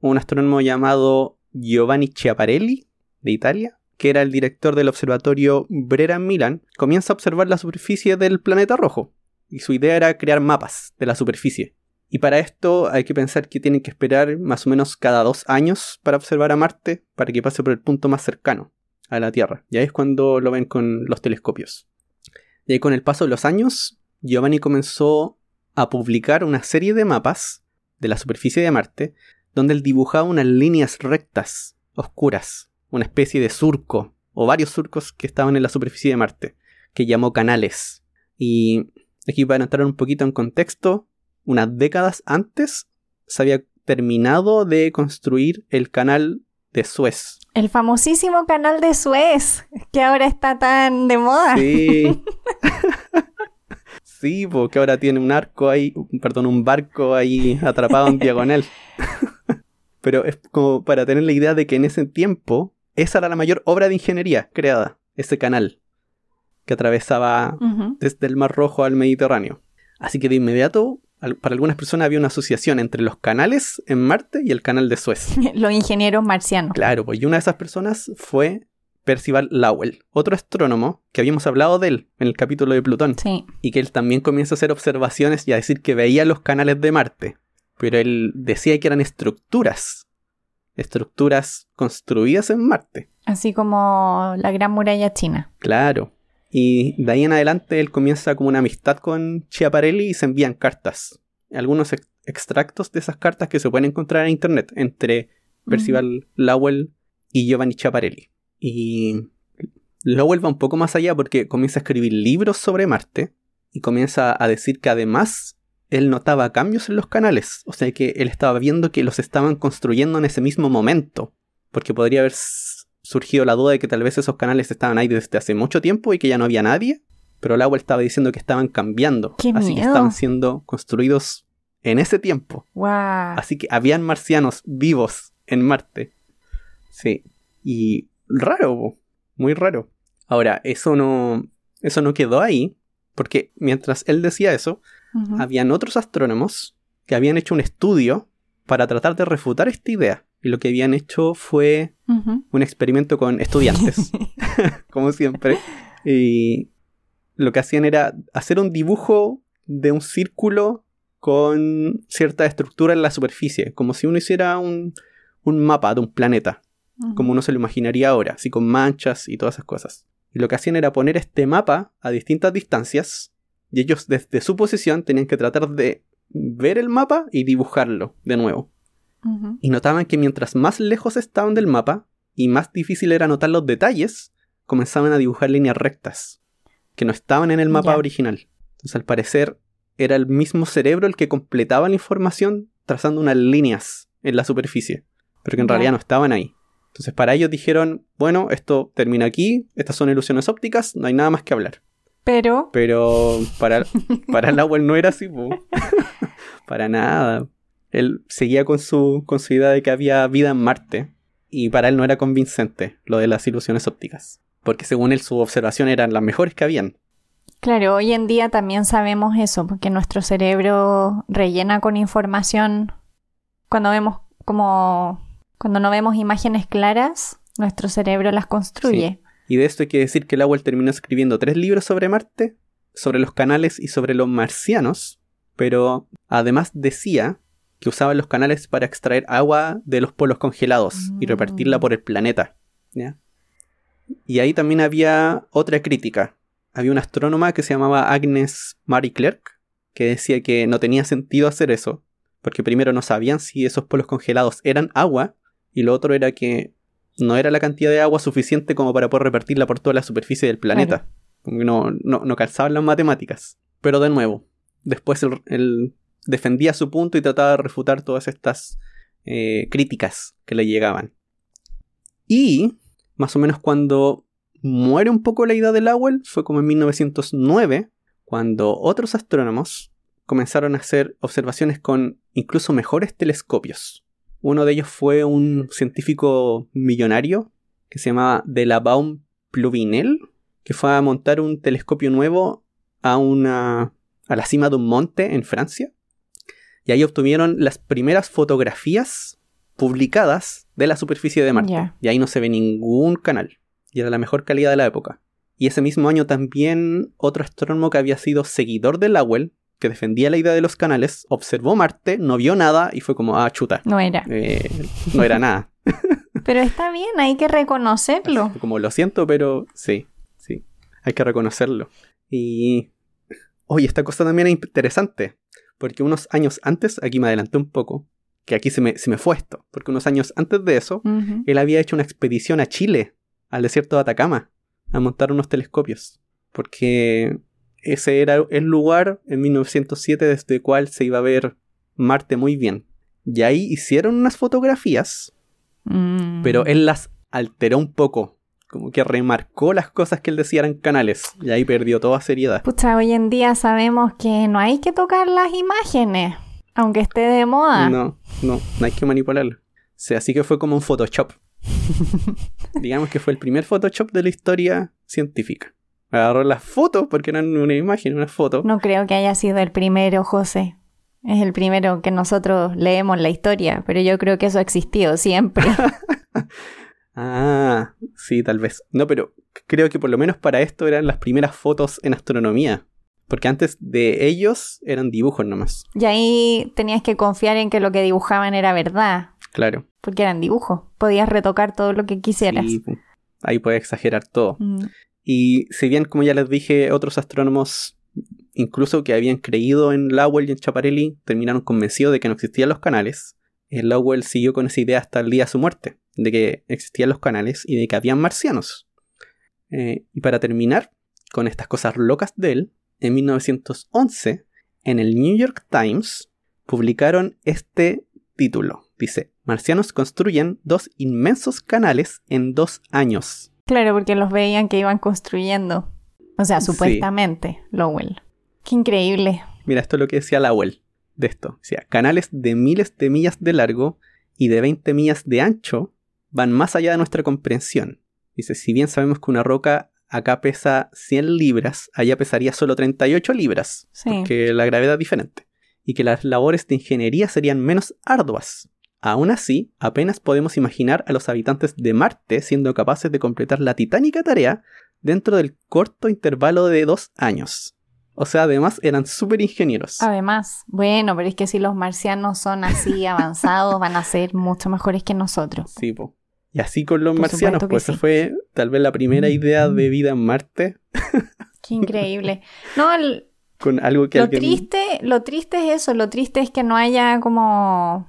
un astrónomo llamado Giovanni Chiaparelli, de Italia, que era el director del observatorio Brera en Milán, comienza a observar la superficie del planeta rojo. Y su idea era crear mapas de la superficie. Y para esto hay que pensar que tienen que esperar más o menos cada dos años para observar a Marte para que pase por el punto más cercano a la Tierra. Y ahí es cuando lo ven con los telescopios. Y ahí con el paso de los años, Giovanni comenzó a publicar una serie de mapas de la superficie de Marte, donde él dibujaba unas líneas rectas, oscuras, una especie de surco, o varios surcos que estaban en la superficie de Marte, que llamó canales. Y aquí para entrar un poquito en contexto, unas décadas antes se había terminado de construir el canal de Suez. El famosísimo canal de Suez, que ahora está tan de moda. Sí. sí, porque ahora tiene un arco ahí, perdón, un barco ahí atrapado en diagonal. Pero es como para tener la idea de que en ese tiempo esa era la mayor obra de ingeniería creada, ese canal que atravesaba desde el Mar Rojo al Mediterráneo. Así que de inmediato, para algunas personas había una asociación entre los canales en Marte y el canal de Suez. los ingenieros marcianos. Claro, pues y una de esas personas fue Percival Lowell, otro astrónomo que habíamos hablado de él en el capítulo de Plutón. Sí. Y que él también comienza a hacer observaciones y a decir que veía los canales de Marte. Pero él decía que eran estructuras estructuras construidas en Marte. Así como la Gran Muralla China. Claro. Y de ahí en adelante él comienza como una amistad con Chiaparelli y se envían cartas. Algunos extractos de esas cartas que se pueden encontrar en internet entre Percival Lowell y Giovanni Chiaparelli. Y Lowell va un poco más allá porque comienza a escribir libros sobre Marte y comienza a decir que además él notaba cambios en los canales. O sea que él estaba viendo que los estaban construyendo en ese mismo momento. Porque podría haber surgido la duda de que tal vez esos canales estaban ahí desde hace mucho tiempo y que ya no había nadie. Pero el agua estaba diciendo que estaban cambiando. así que estaban siendo construidos en ese tiempo. Así que habían marcianos vivos en Marte. Sí. Y raro, muy raro. Ahora, eso no. Eso no quedó ahí. Porque mientras él decía eso, habían otros astrónomos que habían hecho un estudio para tratar de refutar esta idea. Y lo que habían hecho fue un experimento con estudiantes, como siempre. Y lo que hacían era hacer un dibujo de un círculo con cierta estructura en la superficie, como si uno hiciera un, mapa de un planeta, como uno se lo imaginaría ahora, así con manchas y todas esas cosas. Y lo que hacían era poner este mapa a distintas distancias y ellos desde su posición tenían que tratar de ver el mapa y dibujarlo de nuevo. Y notaban que mientras más lejos estaban del mapa y más difícil era notar los detalles, comenzaban a dibujar líneas rectas, que no estaban en el mapa original. Entonces al parecer era el mismo cerebro el que completaba la información trazando unas líneas en la superficie, pero que en realidad no estaban ahí. Entonces para ellos dijeron, bueno, esto termina aquí, estas son ilusiones ópticas, no hay nada más que hablar. Pero. Pero para, para Lowell no era así, po. para nada. Él seguía con su, con su idea de que había vida en Marte. Y para él no era convincente lo de las ilusiones ópticas. Porque según él, su observación eran las mejores que habían. Claro, hoy en día también sabemos eso, porque nuestro cerebro rellena con información. Cuando vemos como. Cuando no vemos imágenes claras, nuestro cerebro las construye. Y de esto hay que decir que Lowell terminó escribiendo tres libros sobre Marte, sobre los canales y sobre los marcianos, pero además decía que usaban los canales para extraer agua de los polos congelados y repartirla por el planeta. Y ahí también había otra crítica. Había una astrónoma que se llamaba Agnes Marie Clerk, que decía que no tenía sentido hacer eso, porque primero no sabían si esos polos congelados eran agua, y lo otro era que no era la cantidad de agua suficiente como para poder repartirla por toda la superficie del planeta. no, no, no calzaban las matemáticas. Pero de nuevo, después él, defendía su punto y trataba de refutar todas estas eh, críticas que le llegaban. Y, más o menos cuando muere un poco la idea de Lowell, fue como en 1909, cuando otros astrónomos comenzaron a hacer observaciones con incluso mejores telescopios. Uno de ellos fue un científico millonario que se llamaba Delabaum Pluvinel, que fue a montar un telescopio nuevo a una a la cima de un monte en Francia. Y ahí obtuvieron las primeras fotografías publicadas de la superficie de Marte. Y ahí no se ve ningún canal. Y era la mejor calidad de la época. Y ese mismo año también otro astrónomo que había sido seguidor de Lowell que defendía la idea de los canales, observó Marte, no vio nada y fue como, ah, chuta. No era. Eh, no era nada. pero está bien, hay que reconocerlo. como lo siento, pero sí, sí, hay que reconocerlo. Y, oye, esta cosa también es interesante, porque unos años antes, aquí me adelanté un poco, que aquí se me, se me fue esto, porque unos años antes de eso, él había hecho una expedición a Chile, al desierto de Atacama, a montar unos telescopios. Porque ese era el lugar en 1907 desde el cual se iba a ver Marte muy bien. Y ahí hicieron unas fotografías, mm. pero él las alteró un poco. Como que remarcó las cosas que él decía eran canales. Y ahí perdió toda seriedad. Pucha, hoy en día sabemos que no hay que tocar las imágenes. Aunque esté de moda. No, no, no hay que manipularlo. O así que fue como un Photoshop. Digamos que fue el primer Photoshop de la historia científica agarró las fotos, porque eran una imagen, una foto. No creo que haya sido el primero, José. Es el primero que nosotros leemos la historia, pero yo creo que eso ha existido siempre. ah, sí, tal vez. No, pero creo que por lo menos para esto eran las primeras fotos en astronomía. Porque antes de ellos eran dibujos nomás. Y ahí tenías que confiar en que lo que dibujaban era verdad. Claro. Porque eran dibujos. Podías retocar todo lo que quisieras. Sí, ahí puedes exagerar todo. Mm. Y si bien, como ya les dije, otros astrónomos, incluso que habían creído en Lowell y en Chaparelli, terminaron convencidos de que no existían los canales, Lowell siguió con esa idea hasta el día de su muerte, de que existían los canales y de que habían marcianos. Eh, y para terminar con estas cosas locas de él, en 1911, en el New York Times, publicaron este título. Dice, marcianos construyen dos inmensos canales en dos años. Claro, porque los veían que iban construyendo. O sea, supuestamente, Lowell. Qué increíble. Mira, esto es lo que decía Lowell de esto. Decía, canales de miles de millas de largo y de 20 millas de ancho van más allá de nuestra comprensión. Dice, si bien sabemos que una roca acá pesa 100 libras, allá pesaría solo 38 libras, sí. porque la gravedad es diferente, y que las labores de ingeniería serían menos arduas. Aún así, apenas podemos imaginar a los habitantes de Marte siendo capaces de completar la titánica tarea dentro del corto intervalo de dos años. O sea, además eran súper ingenieros. Además, bueno, pero es que si los marcianos son así avanzados, van a ser mucho mejores que nosotros. Sí, po. Y así con los marcianos, pues esa fue tal vez la primera idea de vida en Marte. Qué increíble. No, con algo que lo triste, lo triste es eso, lo triste es que no haya como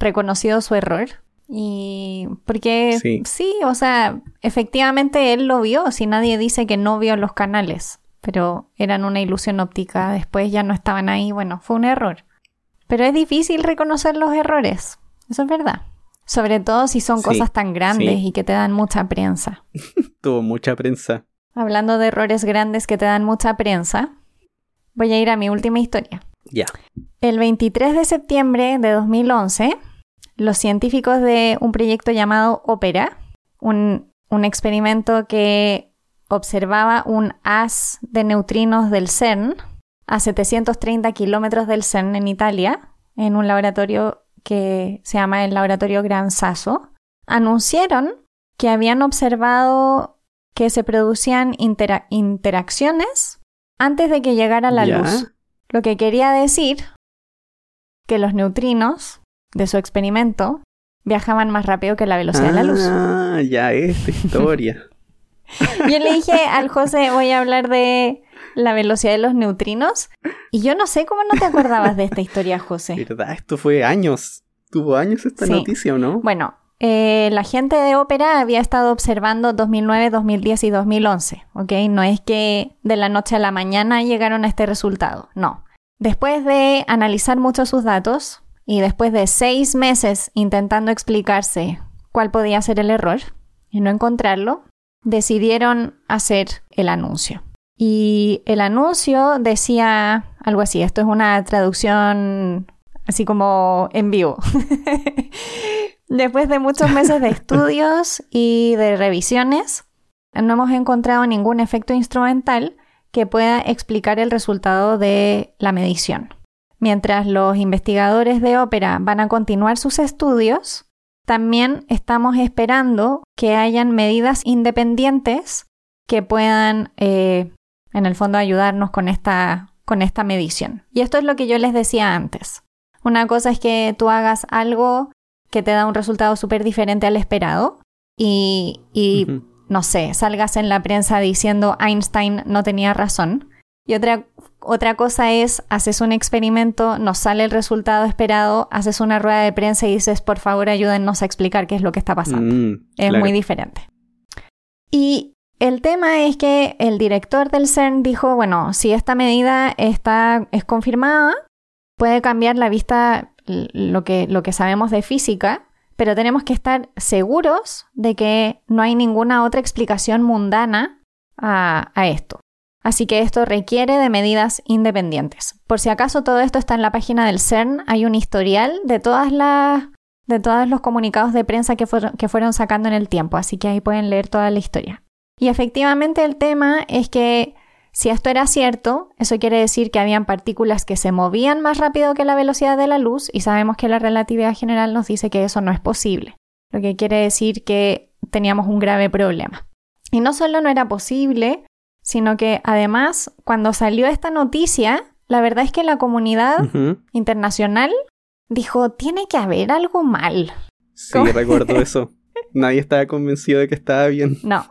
reconocido su error. Y porque sí. o sea, efectivamente él lo vio, si nadie dice que no vio los canales, pero eran una ilusión óptica, después ya no estaban ahí, bueno, fue un error. Pero es difícil reconocer los errores, eso es verdad. Sobre todo si son cosas tan grandes y que te dan mucha prensa. Tuvo mucha prensa. hablando de errores grandes que te dan mucha prensa, voy a ir a mi última historia. Ya. El 23 de septiembre de 2011, los científicos de un proyecto llamado OPERA, un, un experimento que observaba un haz de neutrinos del CERN a 730 kilómetros del CERN en Italia, en un laboratorio que se llama el Laboratorio Gran Sasso, anunciaron que habían observado que se producían interacciones antes de que llegara la Ya. luz. Lo que quería decir que los neutrinos de su experimento viajaban más rápido que la velocidad de la luz. Ah, ya, esta historia. Yo le dije al José, voy a hablar de la velocidad de los neutrinos. Y yo no sé cómo no te acordabas de esta historia, José. ¿Verdad? Esto fue años. Tuvo años esta Sí. noticia, ¿o no? Bueno, eh, la gente de ópera había estado observando 2009, 2010 y 2011, ¿ok? No es que de la noche a la mañana llegaron a este resultado, no. Después de analizar mucho sus datos y después de seis meses intentando explicarse cuál podía ser el error y no encontrarlo, decidieron hacer el anuncio. Y el anuncio decía algo así, esto es una traducción así como en vivo. Después de muchos meses de estudios y de revisiones, no hemos encontrado ningún efecto instrumental que pueda explicar el resultado de la medición. Mientras los investigadores de ópera van a continuar sus estudios, también estamos esperando que hayan medidas independientes que puedan, eh, en el fondo, ayudarnos con esta, con esta medición. Y esto es lo que yo les decía antes. Una cosa es que tú hagas algo que te da un resultado súper diferente al esperado y, no sé, salgas en la prensa diciendo Einstein no tenía razón. Y otra, otra cosa es, haces un experimento, nos sale el resultado esperado, haces una rueda de prensa y dices, por favor, ayúdennos a explicar qué es lo que está pasando. Mm, Es claro. muy diferente. Y el tema es que el director del CERN dijo, bueno, si esta medida está, es confirmada, puede cambiar la vista, lo que, lo que sabemos de física, pero tenemos que estar seguros de que no hay ninguna otra explicación mundana a, a esto. Así que esto requiere de medidas independientes. Por si acaso todo esto está en la página del CERN, hay un historial de todas las de todos los comunicados de prensa que fueron, que fueron sacando en el tiempo, así que ahí pueden leer toda la historia. Y efectivamente el tema es que si esto era cierto, eso quiere decir que habían partículas que se movían más rápido que la velocidad de la luz y sabemos que la relatividad general nos dice que eso no es posible, lo que quiere decir que teníamos un grave problema. Y no solo no era posible, sino que además cuando salió esta noticia, la verdad es que la comunidad internacional dijo, tiene que haber algo mal. Sí, ¿Cómo? recuerdo eso. Nadie estaba convencido de que estaba bien. No.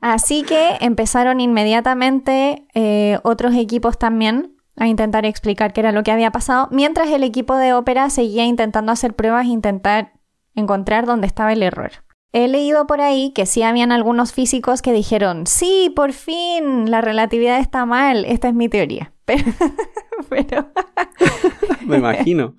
Así que empezaron inmediatamente eh, otros equipos también a intentar explicar qué era lo que había pasado, mientras el equipo de ópera seguía intentando hacer pruebas e intentar encontrar dónde estaba el error. He leído por ahí que sí habían algunos físicos que dijeron, sí, por fin, la relatividad está mal, esta es mi teoría. Pero, pero Me imagino.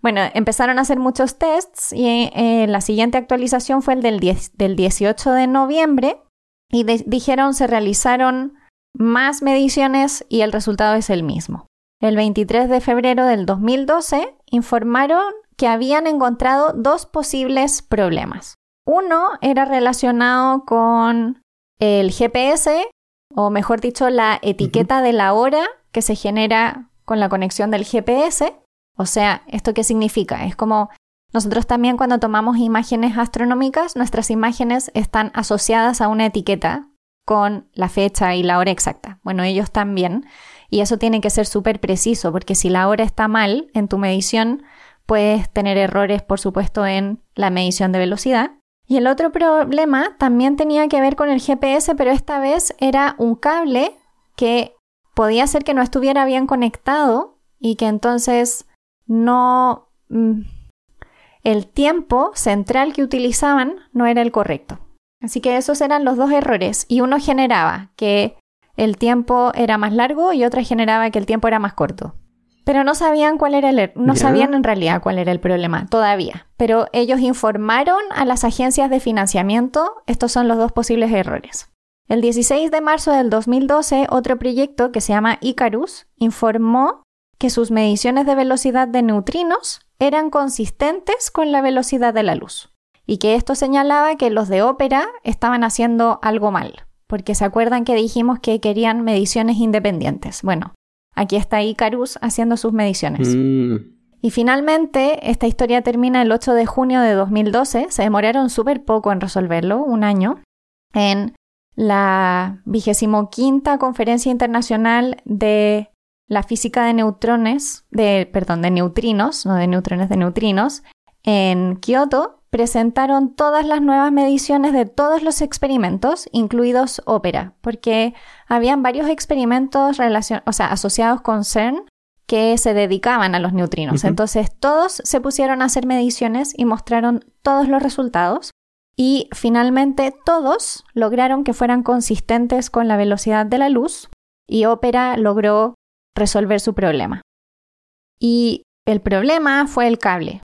Bueno, empezaron a hacer muchos tests y eh, la siguiente actualización fue el del, 10 del 18 de noviembre y de- dijeron se realizaron más mediciones y el resultado es el mismo. El 23 de febrero del 2012 informaron que habían encontrado dos posibles problemas. Uno era relacionado con el GPS, o mejor dicho, la etiqueta de la hora que se genera con la conexión del GPS. O sea, ¿esto qué significa? Es como nosotros también cuando tomamos imágenes astronómicas, nuestras imágenes están asociadas a una etiqueta con la fecha y la hora exacta. Bueno, ellos también. Y eso tiene que ser súper preciso, porque si la hora está mal en tu medición, puedes tener errores, por supuesto, en la medición de velocidad. Y el otro problema también tenía que ver con el GPS, pero esta vez era un cable que podía ser que no estuviera bien conectado y que entonces no... mm, el tiempo central que utilizaban no era el correcto. Así que esos eran los dos errores y uno generaba que el tiempo era más largo y otra generaba que el tiempo era más corto. Pero no sabían cuál era el no sabían en realidad cuál era el problema todavía. Pero ellos informaron a las agencias de financiamiento, estos son los dos posibles errores. El 16 de marzo del 2012, otro proyecto que se llama Icarus informó que sus mediciones de velocidad de neutrinos eran consistentes con la velocidad de la luz y que esto señalaba que los de ópera estaban haciendo algo mal, porque se acuerdan que dijimos que querían mediciones independientes. Bueno, aquí está Icarus haciendo sus mediciones. Mm. Y finalmente, esta historia termina el 8 de junio de 2012. Se demoraron súper poco en resolverlo, un año, en la vigésimo quinta Conferencia Internacional de la Física de Neutrones, de, perdón, de neutrinos, no de neutrones, de neutrinos, en Kioto, presentaron todas las nuevas mediciones de todos los experimentos, incluidos ópera, porque habían varios experimentos o sea, asociados con CERN que se dedicaban a los neutrinos. Entonces todos se pusieron a hacer mediciones y mostraron todos los resultados y finalmente todos lograron que fueran consistentes con la velocidad de la luz y Opera logró resolver su problema. Y el problema fue el cable.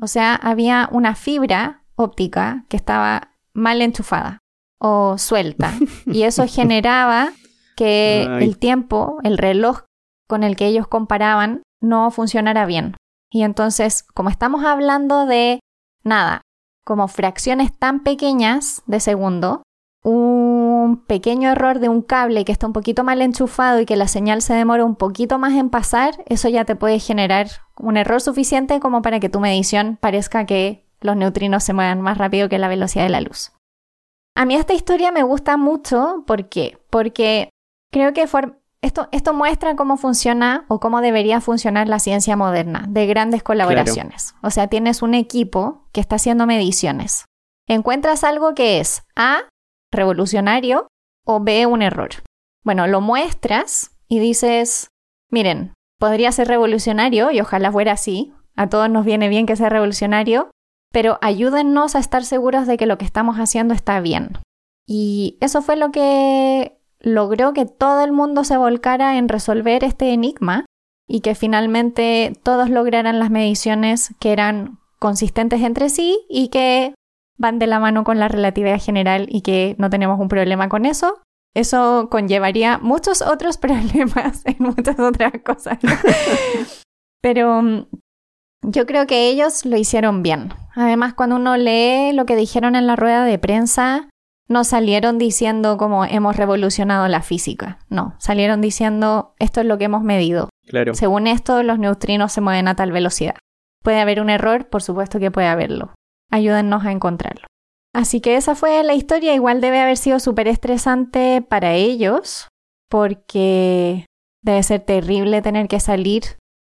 O sea, había una fibra óptica que estaba mal enchufada o suelta y eso generaba que el tiempo, el reloj con el que ellos comparaban no funcionara bien. Y entonces, como estamos hablando de nada, como fracciones tan pequeñas de segundo, un pequeño error de un cable que está un poquito mal enchufado y que la señal se demora un poquito más en pasar, eso ya te puede generar un error suficiente como para que tu medición parezca que los neutrinos se muevan más rápido que la velocidad de la luz. A mí esta historia me gusta mucho, ¿por qué? Porque creo que esto, esto muestra cómo funciona o cómo debería funcionar la ciencia moderna, de grandes colaboraciones. O sea, tienes un equipo que está haciendo mediciones. Encuentras algo que es A, revolucionario, o B, un error. Bueno, lo muestras y dices, miren, podría ser revolucionario y ojalá fuera así. A todos nos viene bien que sea revolucionario, pero ayúdennos a estar seguros de que lo que estamos haciendo está bien. Y eso fue lo que logró que todo el mundo se volcara en resolver este enigma y que finalmente todos lograran las mediciones que eran consistentes entre sí y que van de la mano con la relatividad general y que no tenemos un problema con eso. Eso conllevaría muchos otros problemas en muchas otras cosas. Pero mm, yo creo que ellos lo hicieron bien. Además, cuando uno lee lo que dijeron en la rueda de prensa, no salieron diciendo como hemos revolucionado la física. No, salieron diciendo esto es lo que hemos medido. Claro. Según esto, los neutrinos se mueven a tal velocidad. ¿Puede haber un error? Por supuesto que puede haberlo. Ayúdennos a encontrarlo. Así que esa fue la historia. Igual debe haber sido súper estresante para ellos, porque debe ser terrible tener que salir.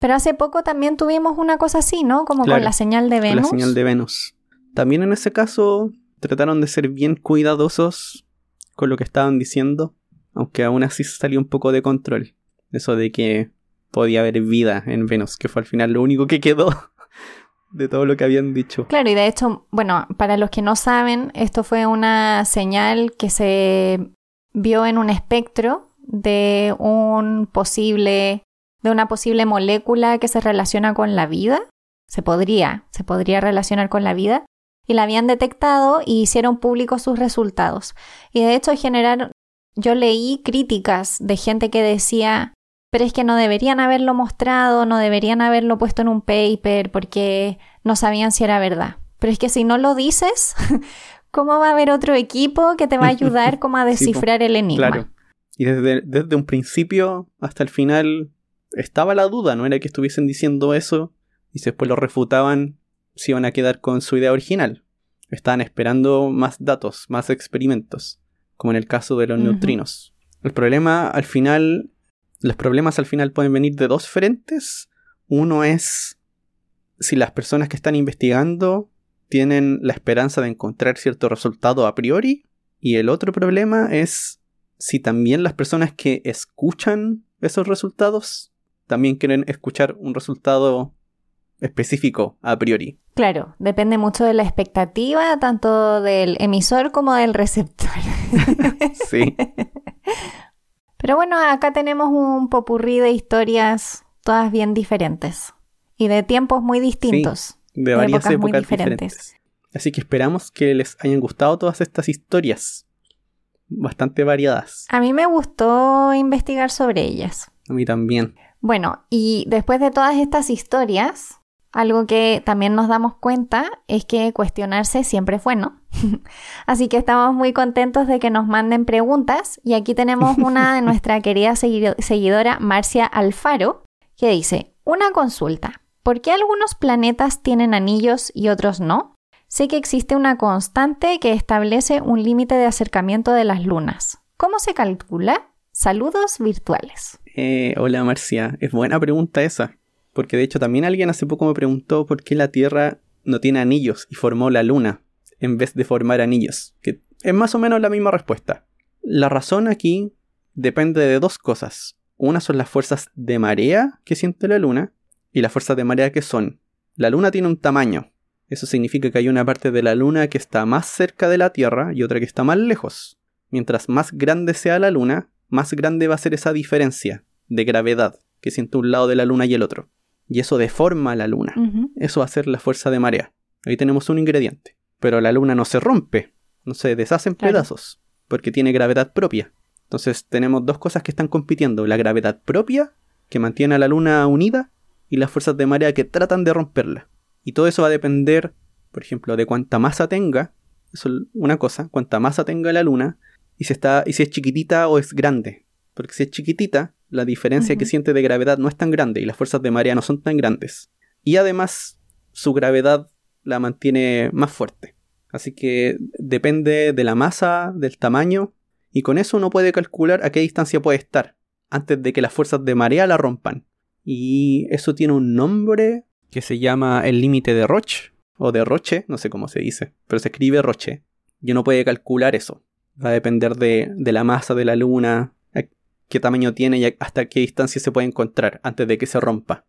Pero hace poco también tuvimos una cosa así, ¿no? Como con la señal de Venus. la señal de Venus. También en ese caso trataron de ser bien cuidadosos con lo que estaban diciendo, aunque aún así salió un poco de control. Eso de que podía haber vida en Venus, que fue al final lo único que quedó de todo lo que habían dicho. Claro, y de hecho, bueno, para los que no saben, esto fue una señal que se vio en un espectro de un posible de una posible molécula que se relaciona con la vida. Se podría, se podría relacionar con la vida y la habían detectado y hicieron públicos sus resultados. Y de hecho generaron, yo leí críticas de gente que decía, pero es que no deberían haberlo mostrado, no deberían haberlo puesto en un paper porque no sabían si era verdad. Pero es que si no lo dices, ¿cómo va a haber otro equipo que te va a ayudar como a descifrar el enigma? Claro. Y desde, desde un principio hasta el final estaba la duda, no era que estuviesen diciendo eso y después lo refutaban se iban a quedar con su idea original. Estaban esperando más datos, más experimentos, como en el caso de los neutrinos. El problema al final, los problemas al final pueden venir de dos frentes. Uno es si las personas que están investigando tienen la esperanza de encontrar cierto resultado a priori. Y el otro problema es si también las personas que escuchan esos resultados también quieren escuchar un resultado específico a priori. Claro, depende mucho de la expectativa, tanto del emisor como del receptor. sí. Pero bueno, acá tenemos un popurrí de historias todas bien diferentes y de tiempos muy distintos. de varias épocas, muy diferentes. Así que esperamos que les hayan gustado todas estas historias. bastante variadas. A mí me gustó investigar sobre ellas. A mí también. Bueno, y después de todas estas historias, algo que también nos damos cuenta es que cuestionarse siempre es bueno. Así que estamos muy contentos de que nos manden preguntas y aquí tenemos una de nuestra querida seguidora Marcia Alfaro que dice, una consulta, ¿por qué algunos planetas tienen anillos y otros no? Sé que existe una constante que establece un límite de acercamiento de las lunas. ¿Cómo se calcula? Saludos virtuales. Eh, hola Marcia, es buena pregunta esa. Porque de hecho también alguien hace poco me preguntó por qué la Tierra no tiene anillos y formó la Luna en vez de formar anillos. Que es más o menos la misma respuesta. La razón aquí depende de dos cosas. Una son las fuerzas de marea que siente la Luna y las fuerzas de marea que son. La Luna tiene un tamaño. Eso significa que hay una parte de la Luna que está más cerca de la Tierra y otra que está más lejos. Mientras más grande sea la Luna, más grande va a ser esa diferencia de gravedad que siente un lado de la Luna y el otro y eso deforma la luna. Eso va a ser la fuerza de marea. Ahí tenemos un ingrediente. Pero la luna no se rompe, no se deshace en pedazos, porque tiene gravedad propia. Entonces tenemos dos cosas que están compitiendo, la gravedad propia, que mantiene a la luna unida, y las fuerzas de marea que tratan de romperla. Y todo eso va a depender, por ejemplo, de cuánta masa tenga, eso es una cosa, cuánta masa tenga la luna, y si, está, y si es chiquitita o es grande. Porque si es chiquitita, la diferencia que siente de gravedad no es tan grande y las fuerzas de marea no son tan grandes. Y además, su gravedad la mantiene más fuerte. Así que depende de la masa, del tamaño, y con eso uno puede calcular a qué distancia puede estar antes de que las fuerzas de marea la rompan. Y eso tiene un nombre que se llama el límite de Roche, o de Roche, no sé cómo se dice, pero se escribe Roche. Y uno puede calcular eso. Va a depender de, de la masa de la luna, qué tamaño tiene y hasta qué distancia se puede encontrar antes de que se rompa.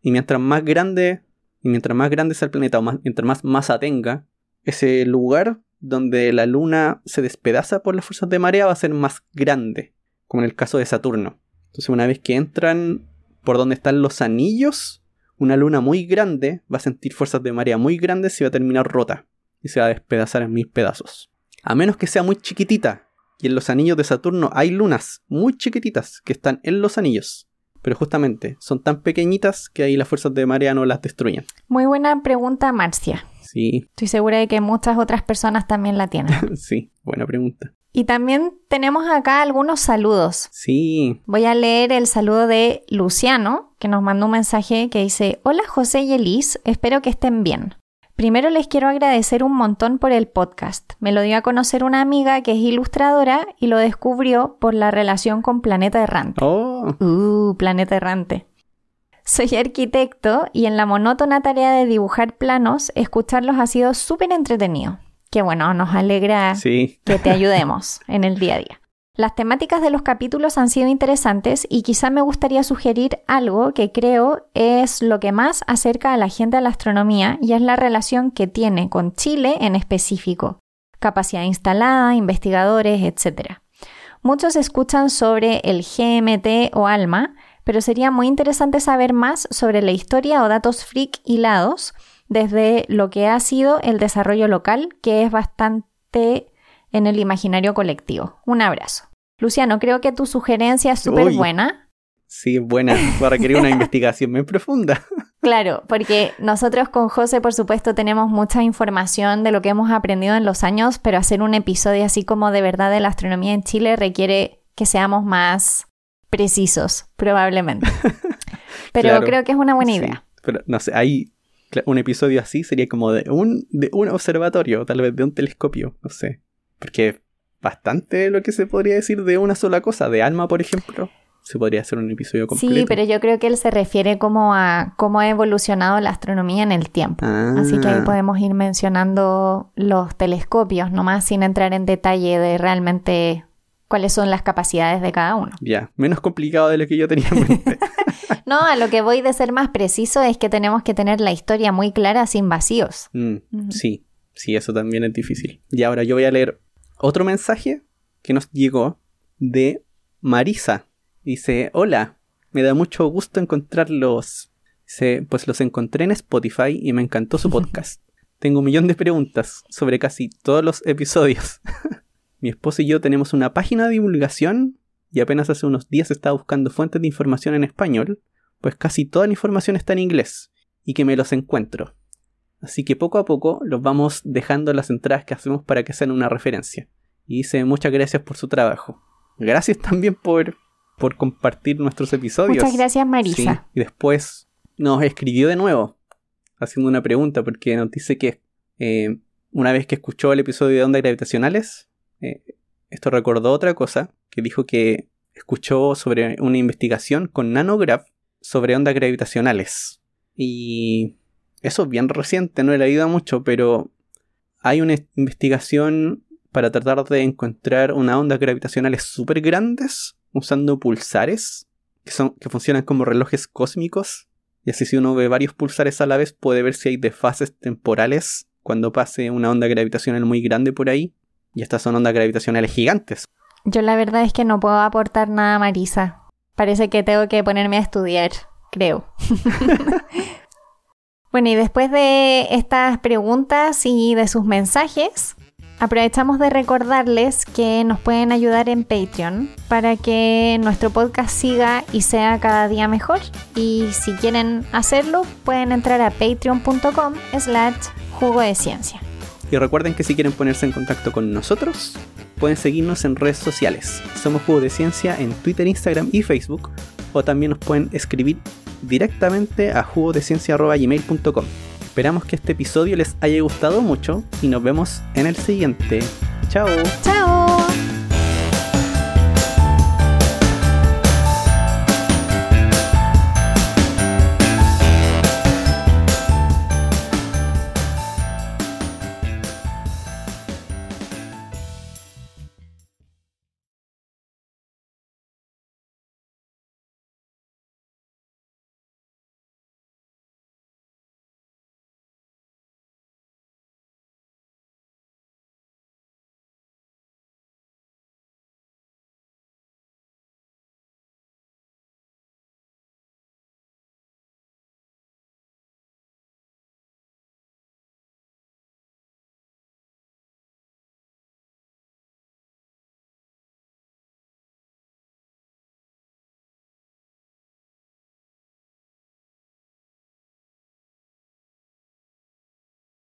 Y mientras más grande, y mientras más grande sea el planeta o mientras más masa tenga, ese lugar donde la luna se despedaza por las fuerzas de marea va a ser más grande, como en el caso de Saturno. Entonces una vez que entran por donde están los anillos, una luna muy grande va a sentir fuerzas de marea muy grandes y va a terminar rota y se va a despedazar en mil pedazos. A menos que sea muy chiquitita, y en los anillos de Saturno hay lunas muy chiquititas que están en los anillos. Pero justamente son tan pequeñitas que ahí las fuerzas de marea no las destruyen. Muy buena pregunta, Marcia. Sí. Estoy segura de que muchas otras personas también la tienen. sí, buena pregunta. Y también tenemos acá algunos saludos. Sí. Voy a leer el saludo de Luciano, que nos mandó un mensaje que dice, Hola José y Elis, espero que estén bien. Primero les quiero agradecer un montón por el podcast. Me lo dio a conocer una amiga que es ilustradora y lo descubrió por la relación con Planeta Errante. Oh. Uh, Planeta Errante. Soy arquitecto y en la monótona tarea de dibujar planos, escucharlos ha sido súper entretenido. Que bueno, nos alegra que te ayudemos en el día a día. Las temáticas de los capítulos han sido interesantes y quizá me gustaría sugerir algo que creo es lo que más acerca a la gente a la astronomía y es la relación que tiene con Chile en específico, capacidad instalada, investigadores, etc. Muchos escuchan sobre el GMT o ALMA, pero sería muy interesante saber más sobre la historia o datos freak hilados desde lo que ha sido el desarrollo local, que es bastante en el imaginario colectivo. Un abrazo. Luciano, creo que tu sugerencia es súper buena. Sí, buena. Va a requerir una investigación muy profunda. Claro, porque nosotros con José, por supuesto, tenemos mucha información de lo que hemos aprendido en los años, pero hacer un episodio así como de verdad de la astronomía en Chile requiere que seamos más precisos, probablemente. Pero creo que es una buena idea. pero no sé, hay un episodio así sería como de un, de un observatorio, tal vez de un telescopio, no sé. Porque bastante lo que se podría decir de una sola cosa, de alma, por ejemplo. Se podría hacer un episodio completo. Sí, pero yo creo que él se refiere como a cómo ha evolucionado la astronomía en el tiempo. Así que ahí ah. podemos ir mencionando los telescopios, nomás sin entrar en detalle de realmente cuáles son las capacidades de cada uno. Ya, menos complicado de lo que yo tenía en mente. no, a lo que voy de ser más preciso es que tenemos que tener la historia muy clara sin vacíos. Mm, sí, sí, eso también es difícil. Y ahora yo voy a leer otro mensaje que nos llegó de Marisa. Dice, hola, me da mucho gusto encontrarlos. Dice, pues los encontré en Spotify y me encantó su podcast. Tengo un millón de preguntas sobre casi todos los episodios. mi esposa y yo tenemos una página de divulgación y apenas hace unos días estaba buscando fuentes de información en español, pues casi toda la información está en inglés y que me los encuentro. Así que poco a poco los vamos dejando las entradas que hacemos para que sean una referencia. Y dice muchas gracias por su trabajo. Gracias también por, por compartir nuestros episodios. Muchas gracias Marisa. Y después nos escribió de nuevo haciendo una pregunta porque nos dice que eh, una vez que escuchó el episodio de ondas gravitacionales, eh, esto recordó otra cosa, que dijo que escuchó sobre una investigación con Nanograph sobre ondas gravitacionales. Y eso es bien reciente, no he leído mucho, pero hay una investigación para tratar de encontrar unas ondas gravitacionales súper grandes usando pulsares que, son, que funcionan como relojes cósmicos. Y así si uno ve varios pulsares a la vez puede ver si hay desfases temporales cuando pase una onda gravitacional muy grande por ahí. Y estas son ondas gravitacionales gigantes. Yo la verdad es que no puedo aportar nada, Marisa. Parece que tengo que ponerme a estudiar, creo. bueno, y después de estas preguntas y de sus mensajes, aprovechamos de recordarles que nos pueden ayudar en Patreon para que nuestro podcast siga y sea cada día mejor. Y si quieren hacerlo, pueden entrar a patreon.com slash jugo de ciencia. Y recuerden que si quieren ponerse en contacto con nosotros, pueden seguirnos en redes sociales. Somos Jugo de Ciencia en Twitter, Instagram y Facebook. O también nos pueden escribir directamente a jugodeciencia.gmail.com. Esperamos que este episodio les haya gustado mucho y nos vemos en el siguiente. Chao. Chao.